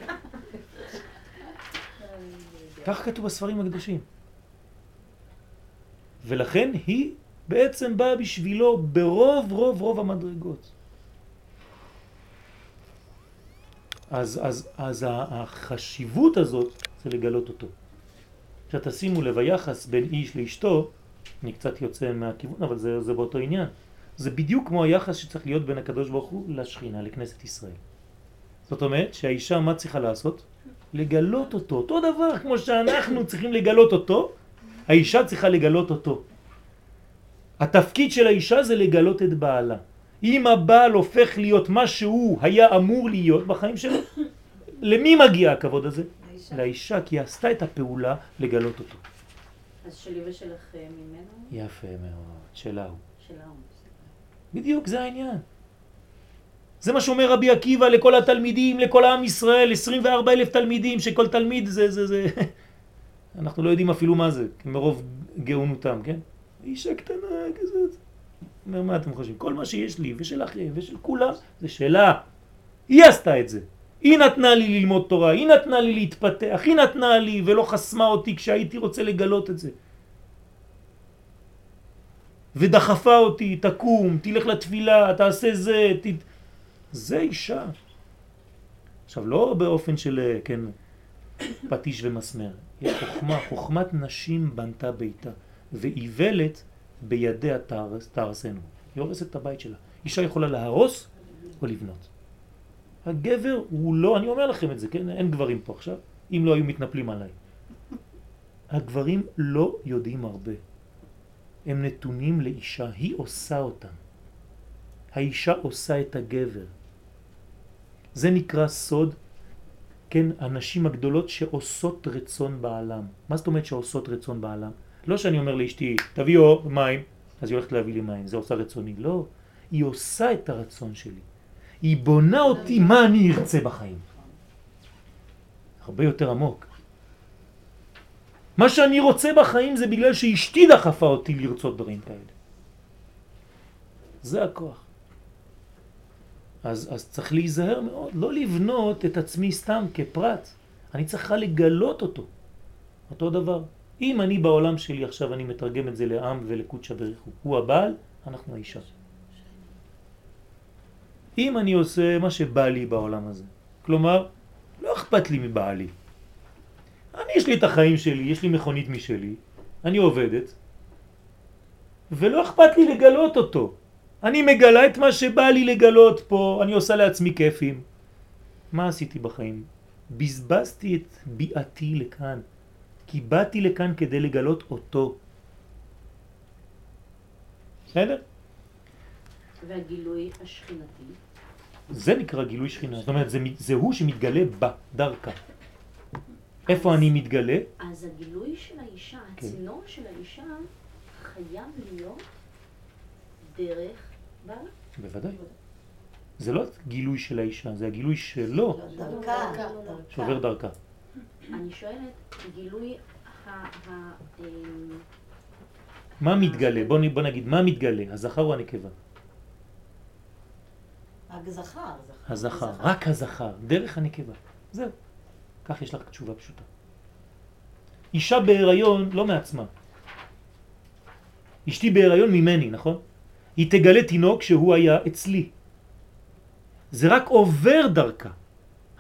כך כתוב בספרים הקדושים. ולכן היא בעצם באה בשבילו ברוב רוב רוב המדרגות. אז, אז, אז החשיבות הזאת זה לגלות אותו. עכשיו תשימו לב, היחס בין איש לאשתו, אני קצת יוצא מהכיוון, אבל זה, זה באותו עניין. זה בדיוק כמו היחס שצריך להיות בין הקדוש ברוך הוא לשכינה, לכנסת ישראל. זאת אומרת שהאישה מה צריכה לעשות? לגלות אותו, אותו דבר כמו שאנחנו צריכים לגלות אותו, האישה צריכה לגלות אותו. התפקיד של האישה זה לגלות את בעלה. אם הבעל הופך להיות מה שהוא היה אמור להיות בחיים שלו, למי מגיע הכבוד הזה? האישה. לאישה, כי היא עשתה את הפעולה לגלות אותו. אז שלי ושלך אה, ממנו? יפה מאוד, שלה הוא. שלה הוא. בדיוק, זה העניין. זה מה שאומר רבי עקיבא לכל התלמידים, לכל העם ישראל, 24 אלף תלמידים, שכל תלמיד זה, זה, זה, אנחנו לא יודעים אפילו מה זה, מרוב גאונותם, כן? אישה קטנה כזאת. אומר, מה אתם חושבים? כל מה שיש לי ושלכם ושל כולם זה שלה. היא עשתה את זה. היא נתנה לי ללמוד תורה, היא נתנה לי להתפתח, היא נתנה לי ולא חסמה אותי כשהייתי רוצה לגלות את זה. ודחפה אותי, תקום, תלך לתפילה, תעשה זה, ת... זה אישה. עכשיו, לא באופן של, כן, פטיש ומסמר. יש חוכמה, חוכמת נשים בנתה ביתה, ואיוולת בידיה תהרס- תהרסנו. היא הורסת את הבית שלה. אישה יכולה להרוס או לבנות. הגבר הוא לא, אני אומר לכם את זה, כן? אין גברים פה עכשיו, אם לא היו מתנפלים עליי. הגברים לא יודעים הרבה. הם נתונים לאישה, היא עושה אותם. האישה עושה את הגבר. זה נקרא סוד, כן, הנשים הגדולות שעושות רצון בעלם. מה זאת אומרת שעושות רצון בעלם? לא שאני אומר לאשתי, תביא אור, מים, אז היא הולכת להביא לי מים, זה עושה רצוני. לא, היא עושה את הרצון שלי. היא בונה אותי מה אני ארצה בחיים. הרבה יותר עמוק. מה שאני רוצה בחיים זה בגלל שאשתי דחפה אותי לרצות דברים כאלה. זה הכוח. אז, אז צריך להיזהר מאוד, לא לבנות את עצמי סתם כפרט. אני צריכה לגלות אותו. אותו דבר. אם אני בעולם שלי עכשיו, אני מתרגם את זה לעם ולקודשא בריחו. הוא הבעל, אנחנו האישה. אם אני עושה מה שבא לי בעולם הזה, כלומר, לא אכפת לי מבעלי. אני, יש לי את החיים שלי, יש לי מכונית משלי, אני עובדת, ולא אכפת לי לגלות אותו. אני מגלה את מה שבא לי לגלות פה, אני עושה לעצמי כיפים. מה עשיתי בחיים? בזבזתי את ביאתי לכאן, כי באתי לכאן כדי לגלות אותו. בסדר? והגילוי השכינתי. זה נקרא גילוי שכינה, זאת אומרת זה, זה הוא שמתגלה בדרכה. איפה אני מתגלה? אז הגילוי של האישה, כן. הצינור של האישה, חייב להיות דרך בעלה. בוודאי. זה לא גילוי של האישה, זה הגילוי שלו דרכה, שעובר דרכה. אני שואלת, גילוי מה מתגלה? בוא נגיד, מה מתגלה? הזכר או הנקבה? רק זכר. הזכר, רק הזכר, דרך הנקבה. זהו. כך יש לך תשובה פשוטה. אישה בהיריון לא מעצמה. אשתי בהיריון ממני, נכון? היא תגלה תינוק שהוא היה אצלי. זה רק עובר דרכה.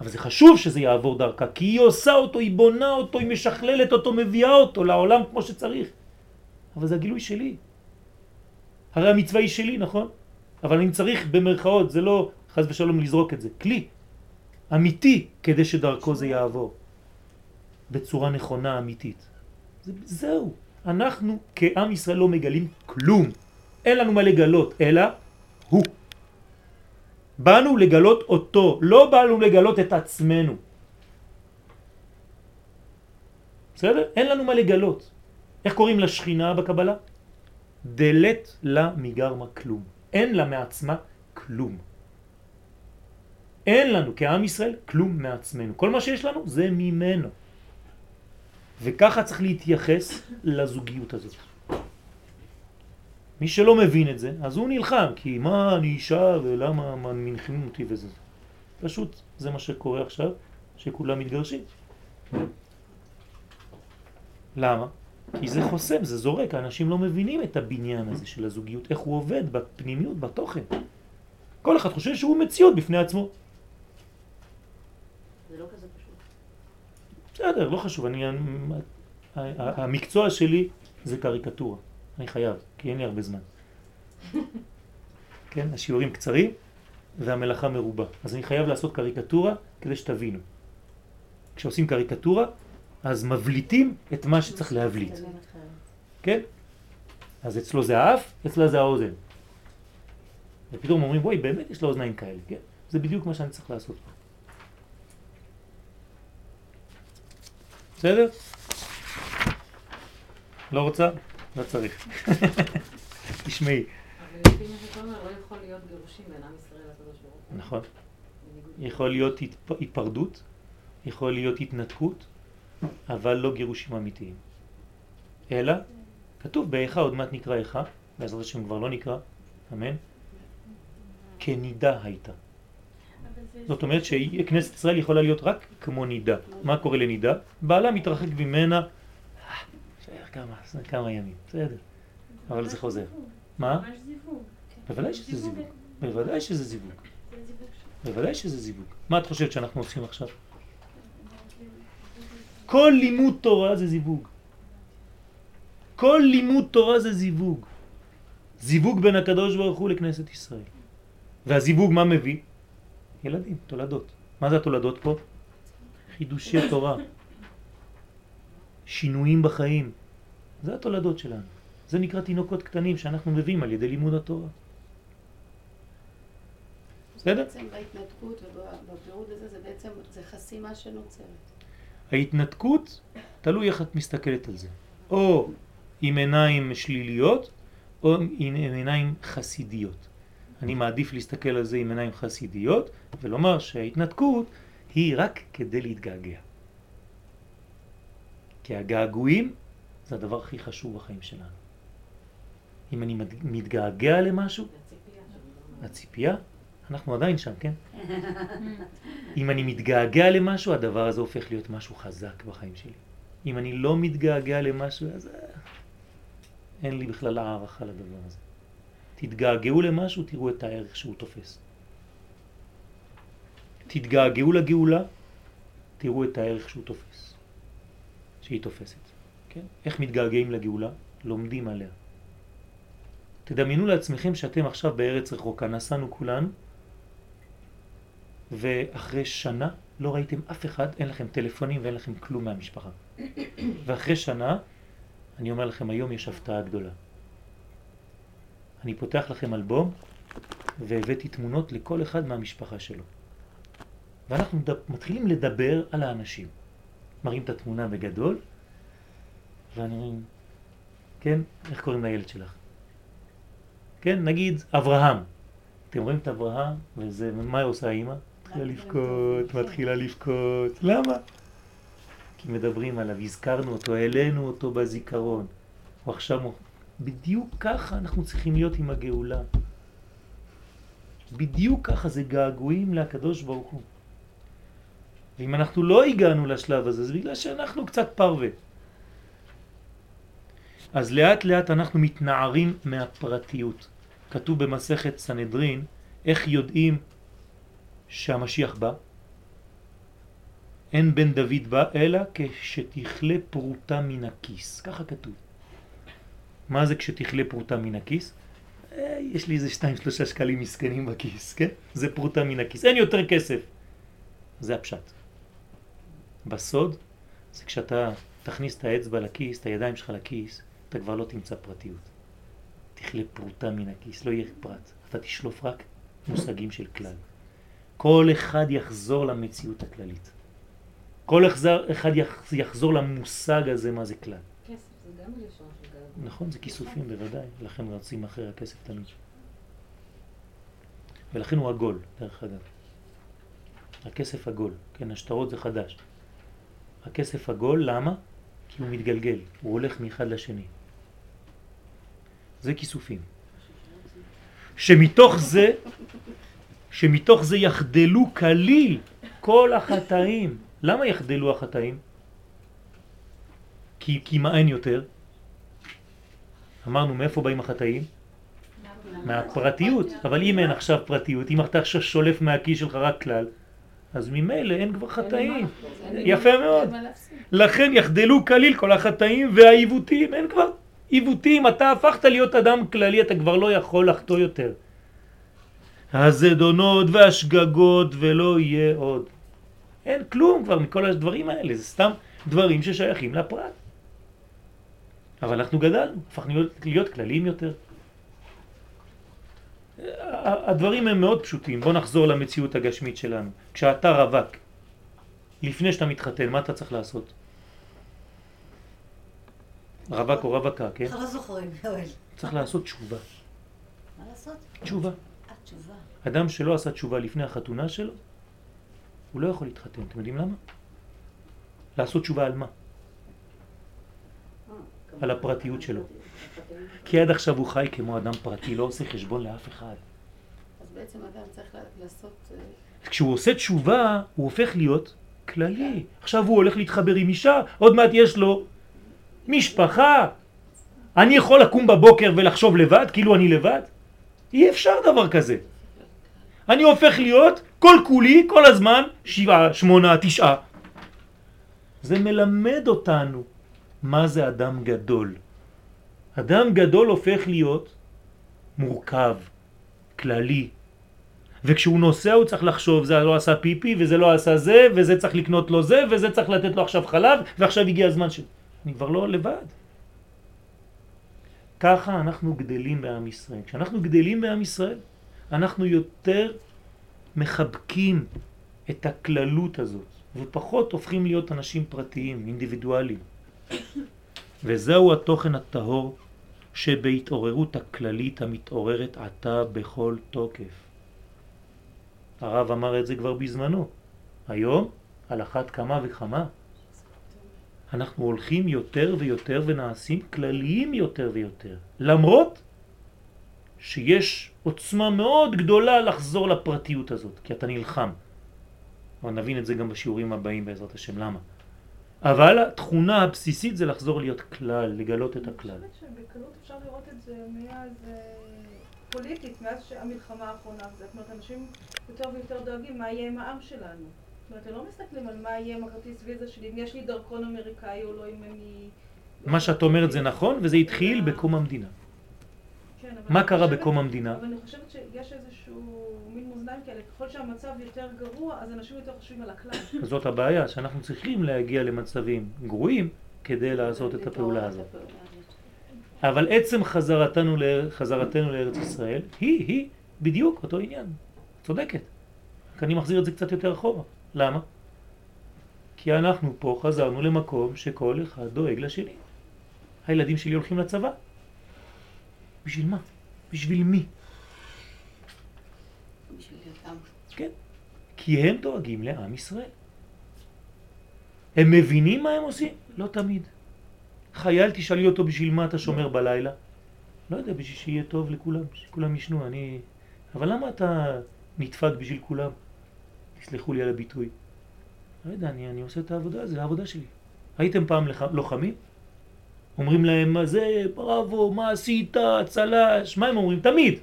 אבל זה חשוב שזה יעבור דרכה, כי היא עושה אותו, היא בונה אותו, היא משכללת אותו, מביאה אותו לעולם כמו שצריך. אבל זה הגילוי שלי. הרי המצווה היא שלי, נכון? אבל אני צריך במרכאות, זה לא חז ושלום לזרוק את זה, כלי אמיתי כדי שדרכו זה יעבור בצורה נכונה אמיתית. זה, זהו, אנחנו כעם ישראל לא מגלים כלום, אין לנו מה לגלות, אלא הוא. באנו לגלות אותו, לא באנו לגלות את עצמנו. בסדר? אין לנו מה לגלות. איך קוראים לשכינה בקבלה? דלת לה מגרמה כלום. אין לה מעצמה כלום. אין לנו כעם ישראל כלום מעצמנו. כל מה שיש לנו זה ממנו. וככה צריך להתייחס לזוגיות הזאת. מי שלא מבין את זה, אז הוא נלחם, כי מה אני אישה ולמה מה מנחים אותי וזה. פשוט זה מה שקורה עכשיו, שכולם מתגרשים. למה? כי זה חוסם, זה זורק, האנשים לא מבינים את הבניין הזה של הזוגיות, איך הוא עובד בפנימיות, בתוכן. כל אחד חושב שהוא מציאות בפני עצמו. זה לא כזה פשוט. בסדר, לא חשוב, אני, המקצוע שלי זה קריקטורה, אני חייב, כי אין לי הרבה זמן. כן, השיעורים קצרים והמלאכה מרובה, אז אני חייב לעשות קריקטורה כדי שתבינו. כשעושים קריקטורה, אז מבליטים את מה שצריך להבליט, כן? אז אצלו זה האף, אצלה זה האוזן. ופתאום אומרים, בואי, באמת יש לה אוזניים כאלה, כן? זה בדיוק מה שאני צריך לעשות. בסדר? לא רוצה? לא צריך. תשמעי. אבל לפי מה שאתה אומר, לא יכול להיות גירושים בין עם ישראל לקדוש ברוך הוא. נכון. יכול להיות. היפרדות, יכול להיות התנתקות, אבל לא גירושים אמיתיים. אלא, כתוב באיכה, עוד מעט נקרא איכה, בעזרת השם כבר לא נקרא, אמן, כנידה הייתה. זאת אומרת שכנסת ישראל יכולה להיות רק כמו נידה. מה קורה לנידה? בעלה מתרחק ממנה כמה, כמה ימים, בסדר. אבל זה חוזר. מה? ממש זיווג. בוודאי שזה זיווג. בוודאי שזה זיווג. זה זיווג בוודאי שזה זיווג. מה את חושבת שאנחנו עושים עכשיו? כל לימוד תורה זה זיווג. כל לימוד תורה זה זיווג. זיווג בין הקדוש ברוך הוא לכנסת ישראל. והזיווג מה מביא? ילדים, תולדות. מה זה התולדות פה? חידושי תורה. שינויים בחיים. זה התולדות שלנו. זה נקרא תינוקות קטנים שאנחנו מביאים על ידי לימוד התורה. בסדר? בעצם בהתנתקות ובפירוד הזה, זה בעצם, זה חסימה שנוצרת. ההתנתקות, תלוי איך את מסתכלת על זה. או עם עיניים שליליות, או עם עיניים חסידיות. אני מעדיף להסתכל על זה עם עיניים חסידיות, ולומר שההתנתקות היא רק כדי להתגעגע. כי הגעגועים זה הדבר הכי חשוב בחיים שלנו. אם אני מתגעגע למשהו, הציפייה, אנחנו עדיין שם, כן? אם אני מתגעגע למשהו, הדבר הזה הופך להיות משהו חזק בחיים שלי. אם אני לא מתגעגע למשהו, אז אה, אין לי בכלל הערכה לדבר הזה. תתגעגעו למשהו, תראו את הערך שהוא תופס. תתגעגעו לגאולה, תראו את הערך שהוא תופס, שהיא תופסת. כן? איך מתגעגעים לגאולה? לומדים עליה. תדמיינו לעצמכם שאתם עכשיו בארץ רחוקה, נסענו כולנו, ואחרי שנה לא ראיתם אף אחד, אין לכם טלפונים ואין לכם כלום מהמשפחה. ואחרי שנה, אני אומר לכם, היום יש הפתעה גדולה. אני פותח לכם אלבום, והבאתי תמונות לכל אחד מהמשפחה שלו. ואנחנו מתחילים לדבר על האנשים. מראים את התמונה בגדול, ואני כן, איך קוראים לילד שלך? כן, נגיד אברהם. אתם רואים את אברהם, וזה, מה עושה האמא? מתחילה לבכות, מתחילה לבכות. למה? כי מדברים עליו, הזכרנו אותו, העלינו אותו בזיכרון. הוא עכשיו, בדיוק ככה אנחנו צריכים להיות עם הגאולה. בדיוק ככה זה געגועים לקדוש ברוך הוא. ואם אנחנו לא הגענו לשלב הזה, זה בגלל שאנחנו קצת פרווה. אז לאט לאט אנחנו מתנערים מהפרטיות. כתוב במסכת סנהדרין, איך יודעים שהמשיח בא? אין בן דוד בא, אלא כשתכלה פרוטה מן הכיס. ככה כתוב. מה זה כשתכלה פרוטה מן הכיס? אה, יש לי איזה שתיים שלושה שקלים מסכנים בכיס, כן? זה פרוטה מן הכיס. אין יותר כסף. זה הפשט. בסוד זה כשאתה תכניס את האצבע לכיס, את הידיים שלך לכיס, אתה כבר לא תמצא פרטיות. תכלה פרוטה מן הכיס, לא יהיה פרט. אתה תשלוף רק מושגים של כלל. כל אחד יחזור למציאות הכללית. כל אחד יחזור למושג הזה מה זה כלל. כסף זה גם לשון של געגוע. נכון, זה כיסופים בוודאי, לכן רצים אחרי הכסף תמיד. ולכן הוא עגול, דרך אגב. הכסף עגול, כן, השטרות זה חדש. הכסף עגול, למה? כי הוא מתגלגל, הוא הולך מאחד לשני. זה כיסופים. שמתוך זה, שמתוך זה יחדלו כליל כל החטאים. למה יחדלו החטאים? כי, כי מה אין יותר? אמרנו מאיפה באים החטאים? מהפרטיות, אבל אם אין עכשיו פרטיות, אם אתה עכשיו שולף מהכיס שלך רק כלל, אז ממילא אין כבר חטאים. יפה מאוד. לכן יחדלו כליל כל החטאים והעיוותים, אין כבר עיוותים, אתה הפכת להיות אדם כללי, אתה כבר לא יכול לחטוא יותר. הזדונות והשגגות ולא יהיה עוד. אין כלום כבר מכל הדברים האלה, זה סתם דברים ששייכים לפרט. אבל אנחנו גדלנו, הפכנו להיות, להיות כלליים יותר. הדברים הם מאוד פשוטים, בוא נחזור למציאות הגשמית שלנו. כשאתה רווק, לפני שאתה מתחתן, מה אתה צריך לעשות? רווק או רווקה, כן? אנחנו לא זוכרים, יואל. צריך לעשות תשובה. מה לעשות? תשובה. אה, תשובה. אדם שלא עשה תשובה לפני החתונה שלו, הוא לא יכול להתחתן. אתם יודעים למה? לעשות תשובה על מה? על הפרטיות שלו. כי עד עכשיו הוא חי כמו אדם פרטי, לא עושה חשבון לאף אחד. אז בעצם אדם צריך לעשות... אה, כשהוא עושה תשובה, הוא הופך להיות כללי. עכשיו הוא הולך להתחבר עם אישה, עוד מעט יש לו משפחה. אני יכול לקום בבוקר ולחשוב לבד, כאילו אני לבד? אי אפשר דבר כזה. אני הופך להיות כל כולי, כל הזמן, שבעה, שמונה, תשעה. זה מלמד אותנו מה זה אדם גדול. אדם גדול הופך להיות מורכב, כללי. וכשהוא נוסע הוא צריך לחשוב, זה לא עשה פיפי וזה לא עשה זה, וזה צריך לקנות לו זה, וזה צריך לתת לו עכשיו חלב, ועכשיו הגיע הזמן של... אני כבר לא לבד. ככה אנחנו גדלים בעם ישראל. כשאנחנו גדלים בעם ישראל, אנחנו יותר מחבקים את הכללות הזאת, ופחות הופכים להיות אנשים פרטיים, אינדיבידואליים. וזהו התוכן הטהור שבהתעוררות הכללית המתעוררת עתה בכל תוקף. הרב אמר את זה כבר בזמנו. היום, על אחת כמה וכמה, אנחנו הולכים יותר ויותר ונעשים כלליים יותר ויותר. למרות שיש עוצמה מאוד גדולה לחזור לפרטיות הזאת, כי אתה נלחם. אבל נבין את זה גם בשיעורים הבאים בעזרת השם. למה? אבל התכונה הבסיסית זה לחזור להיות כלל, לגלות את הכלל. אני חושבת שבקלות אפשר לראות את זה מאז אה, פוליטית, מאז המלחמה האחרונה. זאת אומרת, אנשים יותר ויותר דואגים מה יהיה עם העם שלנו. לא מסתכלים על מה יהיה עם הכרטיס ויזה שלי, אם יש לי דרכון אמריקאי או לא, אם אני... מה שאת אומרת זה נכון, וזה התחיל בקום המדינה. כן, מה קרה בקום המדינה? אבל אני חושבת שיש איזשהו מין מאזניים כאלה, ככל שהמצב יותר גרוע, אז אנשים יותר חושבים על הכלל. זאת הבעיה, שאנחנו צריכים להגיע למצבים גרועים כדי לעשות את הפעולה הזאת. אבל עצם חזרתנו, לארץ ישראל היא, היא בדיוק אותו עניין. צודקת. רק אני מחזיר את זה קצת יותר אחורה. למה? כי אנחנו פה חזרנו למקום שכל אחד דואג לשני. הילדים שלי הולכים לצבא. בשביל מה? בשביל מי? בשביל אותם. כן. כי הם דואגים לעם ישראל. הם מבינים מה הם עושים? לא תמיד. חייל תשאלי אותו בשביל מה אתה שומר בלילה? לא יודע, בשביל שיהיה טוב לכולם, שכולם ישנו. אני... אבל למה אתה נדפק בשביל כולם? תסלחו לי על הביטוי. לא יודע, אני, אני עושה את העבודה, זה העבודה שלי. הייתם פעם לח... לוחמים? אומרים להם, מה זה, בראבו, מה עשית, צל"ש, מה הם אומרים? תמיד.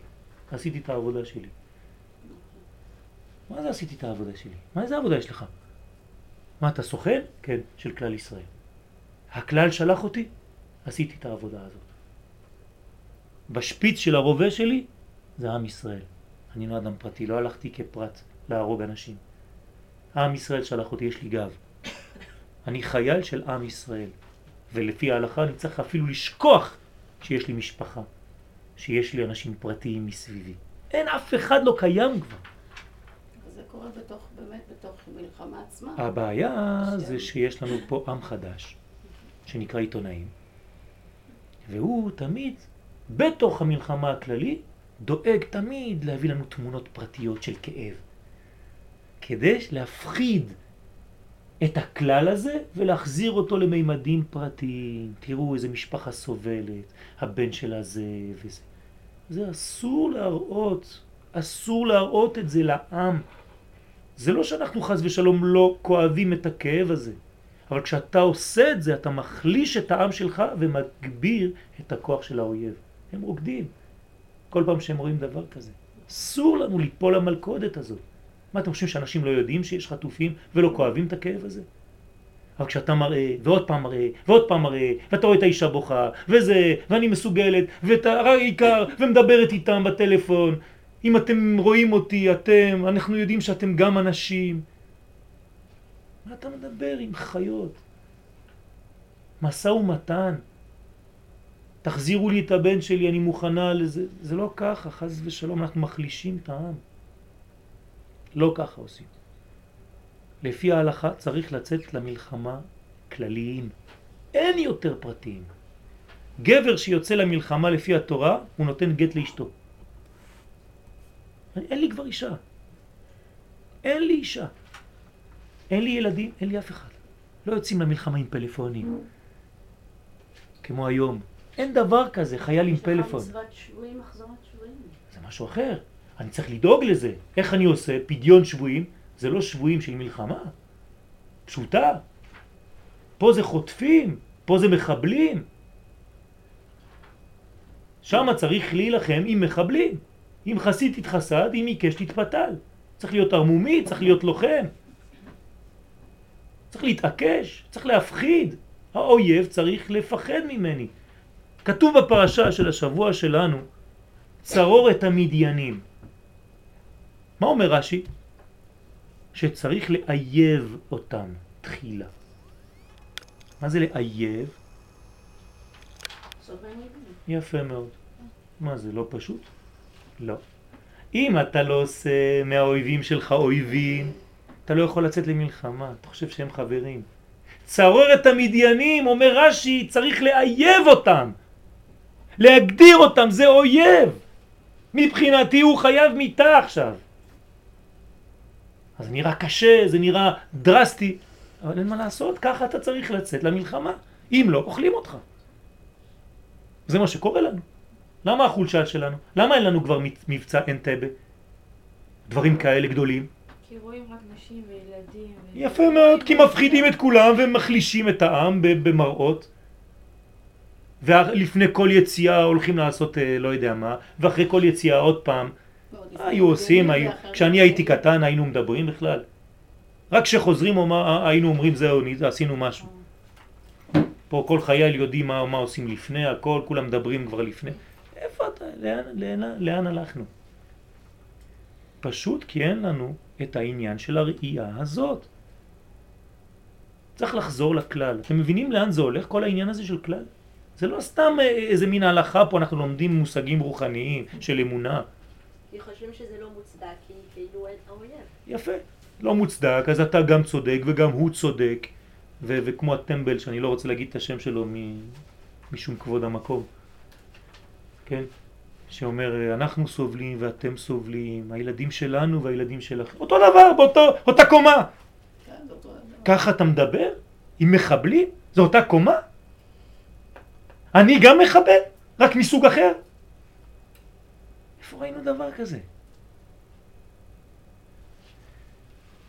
עשיתי את העבודה שלי. מה זה עשיתי את העבודה שלי? מה איזה עבודה יש לך? מה, אתה סוכן? כן, של כלל ישראל. הכלל שלח אותי? עשיתי את העבודה הזאת. בשפיץ של הרובה שלי זה עם ישראל. אני לא אדם פרטי, לא הלכתי כפרט להרוג אנשים. עם ישראל שלח אותי, יש לי גב. אני חייל של עם ישראל, ולפי ההלכה אני צריך אפילו לשכוח שיש לי משפחה, שיש לי אנשים פרטיים מסביבי. אין אף אחד לא קיים כבר. זה קורה בתוך, באמת, בתוך מלחמה עצמה. הבעיה זה שיש לנו פה עם חדש, שנקרא עיתונאים, והוא תמיד, בתוך המלחמה הכללית, דואג תמיד להביא לנו תמונות פרטיות של כאב, כדי להפחיד את הכלל הזה ולהחזיר אותו למימדים פרטיים. תראו איזה משפחה סובלת, הבן שלה זה וזה. זה אסור להראות, אסור להראות את זה לעם. זה לא שאנחנו חס ושלום לא כואבים את הכאב הזה, אבל כשאתה עושה את זה אתה מחליש את העם שלך ומגביר את הכוח של האויב. הם רוקדים כל פעם שהם רואים דבר כזה. אסור לנו ליפול למלכודת הזאת. מה אתם חושבים שאנשים לא יודעים שיש חטופים ולא כואבים את הכאב הזה? אבל כשאתה מראה, ועוד פעם מראה, ועוד פעם מראה, ואתה רואה את האישה בוכה, וזה, ואני מסוגלת, ואתה העיקר, ומדברת איתם בטלפון, אם אתם רואים אותי, אתם, אנחנו יודעים שאתם גם אנשים. מה אתה מדבר עם חיות? מסע ומתן. תחזירו לי את הבן שלי, אני מוכנה לזה. זה לא ככה, חס ושלום, אנחנו מחלישים את העם. לא ככה עושים. לפי ההלכה צריך לצאת למלחמה כלליים. אין יותר פרטיים. גבר שיוצא למלחמה לפי התורה, הוא נותן גט לאשתו. אין לי כבר אישה. אין לי אישה. אין לי ילדים, אין לי אף אחד. לא יוצאים למלחמה עם פלאפונים. כמו היום. אין דבר כזה, חייל עם פלאפון. יש לך מצוות שבויים, מחזורת שבויים. זה משהו אחר. אני צריך לדאוג לזה. איך אני עושה? פדיון שבויים. זה לא שבויים של מלחמה. פשוטה. פה זה חוטפים, פה זה מחבלים. שם צריך להילחם עם מחבלים. אם חסיד תתחסד, אם עיקש תתפתל. צריך להיות ערמומי, צריך להיות לוחם. צריך להתעקש, צריך להפחיד. האויב צריך לפחד ממני. כתוב בפרשה של השבוע שלנו, צרור את המדיינים. מה אומר רש"י? שצריך לאייב אותם תחילה. מה זה לאייב? יפה מאוד. מה זה, לא פשוט? לא. אם אתה לא עושה מהאויבים שלך אויבים, אתה לא יכול לצאת למלחמה, אתה חושב שהם חברים. צרור את המדיינים, אומר רש"י, צריך לאייב אותם. להגדיר אותם, זה אויב. מבחינתי הוא חייב מיטה עכשיו. אז זה נראה קשה, זה נראה דרסטי, אבל אין מה לעשות, ככה אתה צריך לצאת למלחמה. אם לא, אוכלים אותך. זה מה שקורה לנו. למה החולשה שלנו? למה אין לנו כבר מבצע אנטבה? דברים כאלה גדולים. כי רואים רק נשים וילדים. יפה מאוד, כי מפחידים את כולם ומחלישים את העם במראות. ולפני כל יציאה הולכים לעשות אה, לא יודע מה, ואחרי כל יציאה עוד פעם. היו עושים, היו... כשאני. הייתי קטן היינו מדברים בכלל. רק כשחוזרים אומר- היינו אומרים זהו, עשינו משהו. פה כל חייל יודעים מה, מה עושים לפני, הכל, כולם מדברים כבר לפני. איפה אתה? לאן, לאן, לאן הלכנו? פשוט כי אין לנו את העניין של הראייה הזאת. צריך לחזור לכלל. אתם מבינים לאן זה הולך, כל העניין הזה של כלל? זה לא סתם אה, איזה מין הלכה פה, אנחנו לומדים מושגים רוחניים של אמונה. כי חושבים שזה לא מוצדק, כי כאילו אין האויב. יפה. לא מוצדק, אז אתה גם צודק וגם הוא צודק. ו- וכמו הטמבל, שאני לא רוצה להגיד את השם שלו מ- משום כבוד המקום. כן? שאומר, אנחנו סובלים ואתם סובלים, הילדים שלנו והילדים שלכם. אותו דבר, באותו, אותה קומה. כן. ככה אתה מדבר? עם מחבלים? זו אותה קומה? אני גם מחבל, רק מסוג אחר. איפה ראינו דבר כזה?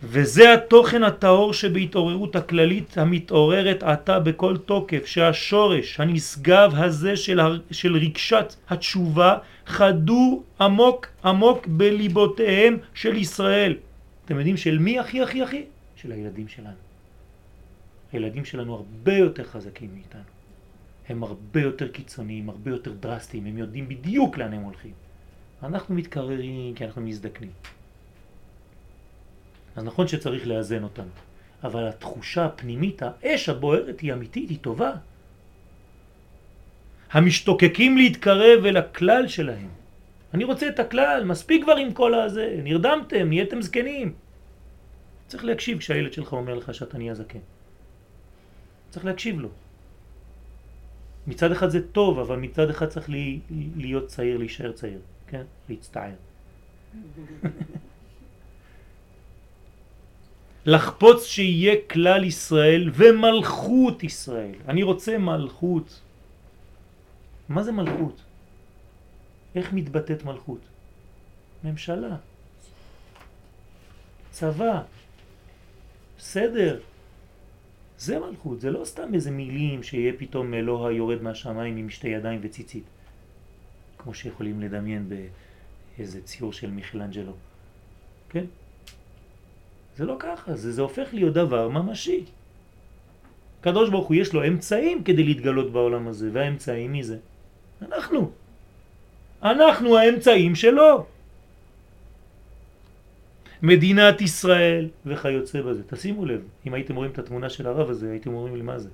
וזה התוכן הטהור שבהתעוררות הכללית המתעוררת עתה בכל תוקף, שהשורש הנשגב הזה של, הר... של רגשת התשובה חדור עמוק עמוק בליבותיהם של ישראל. אתם יודעים של מי הכי הכי הכי? של הילדים שלנו. הילדים שלנו הרבה יותר חזקים מאיתנו. הם הרבה יותר קיצוניים, הרבה יותר דרסטיים, הם יודעים בדיוק לאן הם הולכים. אנחנו מתקררים כי אנחנו מזדקנים. אז נכון שצריך לאזן אותם, אבל התחושה הפנימית, האש הבוערת היא אמיתית, היא טובה. המשתוקקים להתקרב אל הכלל שלהם. אני רוצה את הכלל, מספיק כבר עם כל הזה, נרדמתם, נהייתם זקנים. צריך להקשיב כשהילד שלך אומר לך שאתה נהיה זקן. צריך להקשיב לו. מצד אחד זה טוב, אבל מצד אחד צריך להיות צעיר, להישאר צעיר, כן? להצטער. לחפוץ שיהיה כלל ישראל ומלכות ישראל. אני רוצה מלכות. מה זה מלכות? איך מתבטאת מלכות? ממשלה, צבא, סדר. זה מלכות, זה לא סתם איזה מילים שיהיה פתאום אלוה יורד מהשמיים עם שתי ידיים וציצית, כמו שיכולים לדמיין באיזה ציור של מיכלנג'לו. כן? זה לא ככה, זה, זה הופך להיות דבר ממשי. הקדוש ברוך הוא יש לו אמצעים כדי להתגלות בעולם הזה, והאמצעים מי זה? אנחנו. אנחנו האמצעים שלו. מדינת ישראל וכיוצא בזה. תשימו לב, אם הייתם רואים את התמונה של הרב הזה, הייתם אומרים לי מה זה.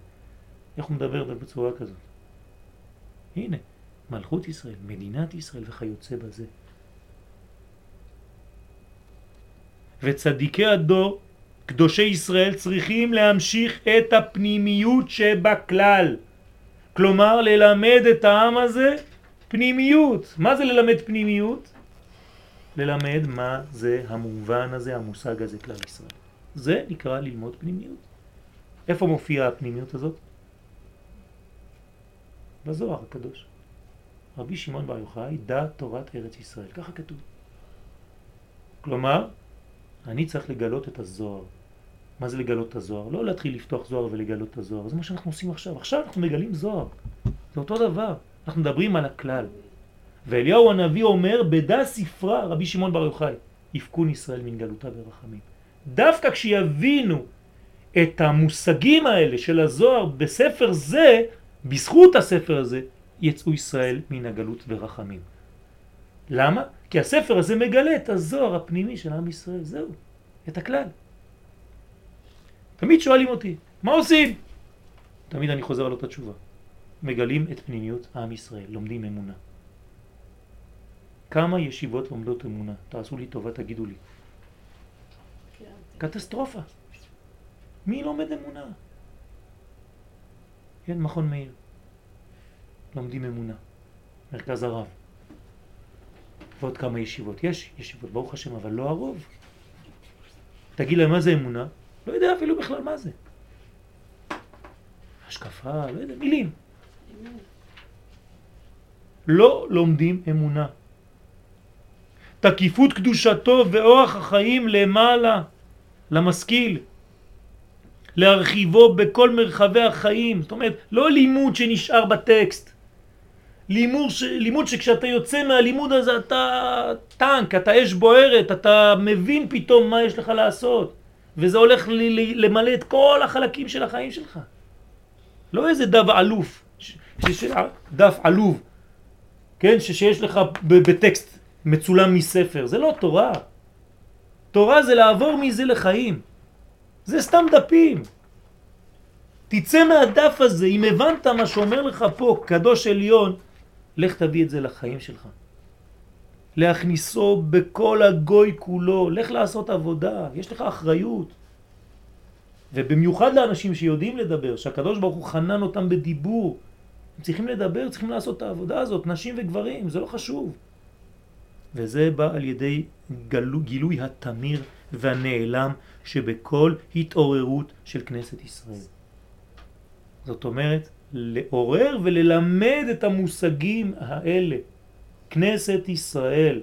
איך הוא מדבר בצורה כזאת. הנה, מלכות ישראל, מדינת ישראל וכיוצא בזה. וצדיקי הדור, קדושי ישראל, צריכים להמשיך את הפנימיות שבכלל. כלומר, ללמד את העם הזה פנימיות. מה זה ללמד פנימיות? ללמד מה זה המובן הזה, המושג הזה, כלל ישראל. זה נקרא ללמוד פנימיות. איפה מופיעה הפנימיות הזאת? בזוהר הקדוש. רבי שמעון בר יוחאי, דע תורת ארץ ישראל. ככה כתוב. כלומר, אני צריך לגלות את הזוהר. מה זה לגלות את הזוהר? לא להתחיל לפתוח זוהר ולגלות את הזוהר. זה מה שאנחנו עושים עכשיו. עכשיו אנחנו מגלים זוהר. זה אותו דבר. אנחנו מדברים על הכלל. ואליהו הנביא אומר, בדה ספרה רבי שמעון בר יוחאי, יפקון ישראל מן גלותה ברחמים. דווקא כשיבינו את המושגים האלה של הזוהר בספר זה, בזכות הספר הזה, יצאו ישראל מן הגלות ברחמים. למה? כי הספר הזה מגלה את הזוהר הפנימי של עם ישראל, זהו, את הכלל. תמיד שואלים אותי, מה עושים? תמיד אני חוזר על אותה תשובה. מגלים את פנימיות עם ישראל, לומדים אמונה. כמה ישיבות לומדות אמונה? תעשו לי טובה, תגידו לי. קטסטרופה. מי לומד אמונה? כן, מכון מאיר. לומדים אמונה. מרכז הרב. ועוד כמה ישיבות. יש ישיבות, ברוך השם, אבל לא הרוב. תגיד להם מה זה אמונה? לא יודע אפילו בכלל מה זה. השקפה, לא יודע, מילים. לא לומדים אמונה. תקיפות קדושתו ואורח החיים למעלה, למשכיל. להרחיבו בכל מרחבי החיים. זאת אומרת, לא לימוד שנשאר בטקסט. לימוד, ש... לימוד שכשאתה יוצא מהלימוד הזה אתה טנק, אתה אש בוערת, אתה מבין פתאום מה יש לך לעשות. וזה הולך ל... למלא את כל החלקים של החיים שלך. לא איזה דף אלוף, ש... ש... דף עלוב, כן, ש... שיש לך בטקסט מצולם מספר. זה לא תורה. תורה זה לעבור מזה לחיים. זה סתם דפים. תצא מהדף הזה, אם הבנת מה שאומר לך פה, קדוש עליון, לך תביא את זה לחיים שלך. להכניסו בכל הגוי כולו, לך לעשות עבודה, יש לך אחריות. ובמיוחד לאנשים שיודעים לדבר, שהקדוש ברוך הוא חנן אותם בדיבור, הם צריכים לדבר, צריכים לעשות את העבודה הזאת, נשים וגברים, זה לא חשוב. וזה בא על ידי גלו, גילוי התמיר והנעלם שבכל התעוררות של כנסת ישראל. זאת אומרת, לעורר וללמד את המושגים האלה. כנסת ישראל,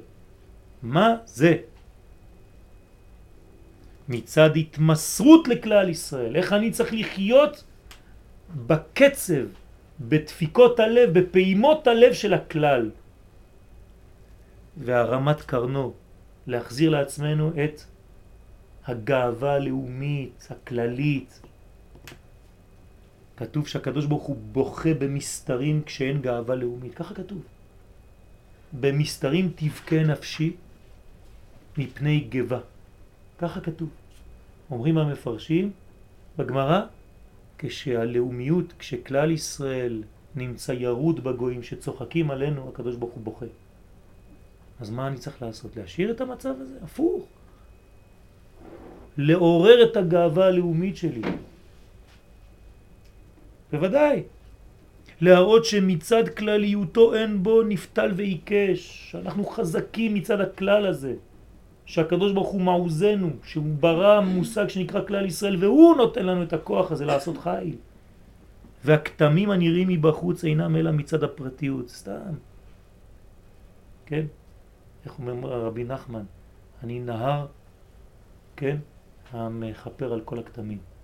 מה זה? מצד התמסרות לכלל ישראל, איך אני צריך לחיות בקצב, בדפיקות הלב, בפעימות הלב של הכלל. והרמת קרנו, להחזיר לעצמנו את הגאווה הלאומית, הכללית. כתוב שהקדוש ברוך הוא בוכה במסתרים כשאין גאווה לאומית, ככה כתוב. במסתרים תבכה נפשי מפני גבה. ככה כתוב. אומרים המפרשים בגמרא, כשהלאומיות, כשכלל ישראל נמצא ירוד בגויים שצוחקים עלינו, הקדוש ברוך הוא בוכה. אז מה אני צריך לעשות? להשאיר את המצב הזה? הפוך. לעורר את הגאווה הלאומית שלי. בוודאי. להראות שמצד כלליותו אין בו נפתל ועיקש, שאנחנו חזקים מצד הכלל הזה, שהקדוש ברוך הוא מעוזנו, שהוא ברא מושג שנקרא כלל ישראל והוא נותן לנו את הכוח הזה לעשות חיל. והכתמים הנראים מבחוץ אינם אלא מצד הפרטיות, סתם. כן? איך אומר רבי נחמן? אני נהר, כן? המחפר על כל הכתמים.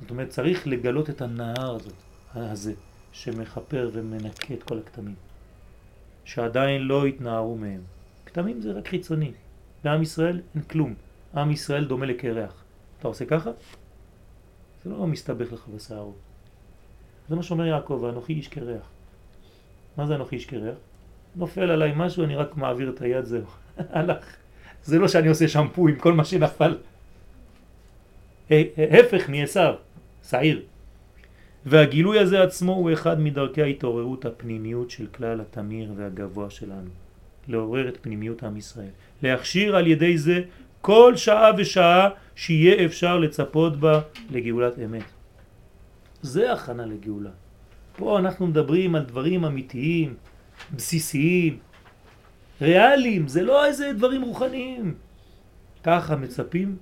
זאת אומרת, צריך לגלות את הנהר הזאת, הזה, שמחפר ומנקה את כל הכתמים, שעדיין לא התנערו מהם. כתמים זה רק חיצוני. לעם ישראל אין כלום. עם ישראל דומה לקרח. אתה עושה ככה? זה לא מסתבך לך בשערות. זה מה שאומר יעקב, אנוכי איש קרח. מה זה אנוכי איש קרח? נופל עליי משהו, אני רק מעביר את היד, זהו. הלך. זה לא שאני עושה שמפו עם כל מה שנפל. הפך מעשיו, שעיר. והגילוי הזה עצמו הוא אחד מדרכי ההתעוררות הפנימיות של כלל התמיר והגבוה שלנו. לעורר את פנימיות עם ישראל. להכשיר על ידי זה כל שעה ושעה שיהיה אפשר לצפות בה לגאולת אמת. זה הכנה לגאולה. פה אנחנו מדברים על דברים אמיתיים, בסיסיים, ריאליים, זה לא איזה דברים רוחניים. ככה מצפים,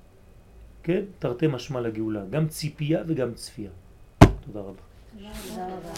כן, תרתי משמע לגאולה, גם ציפייה וגם צפייה. תודה רבה. תודה רבה.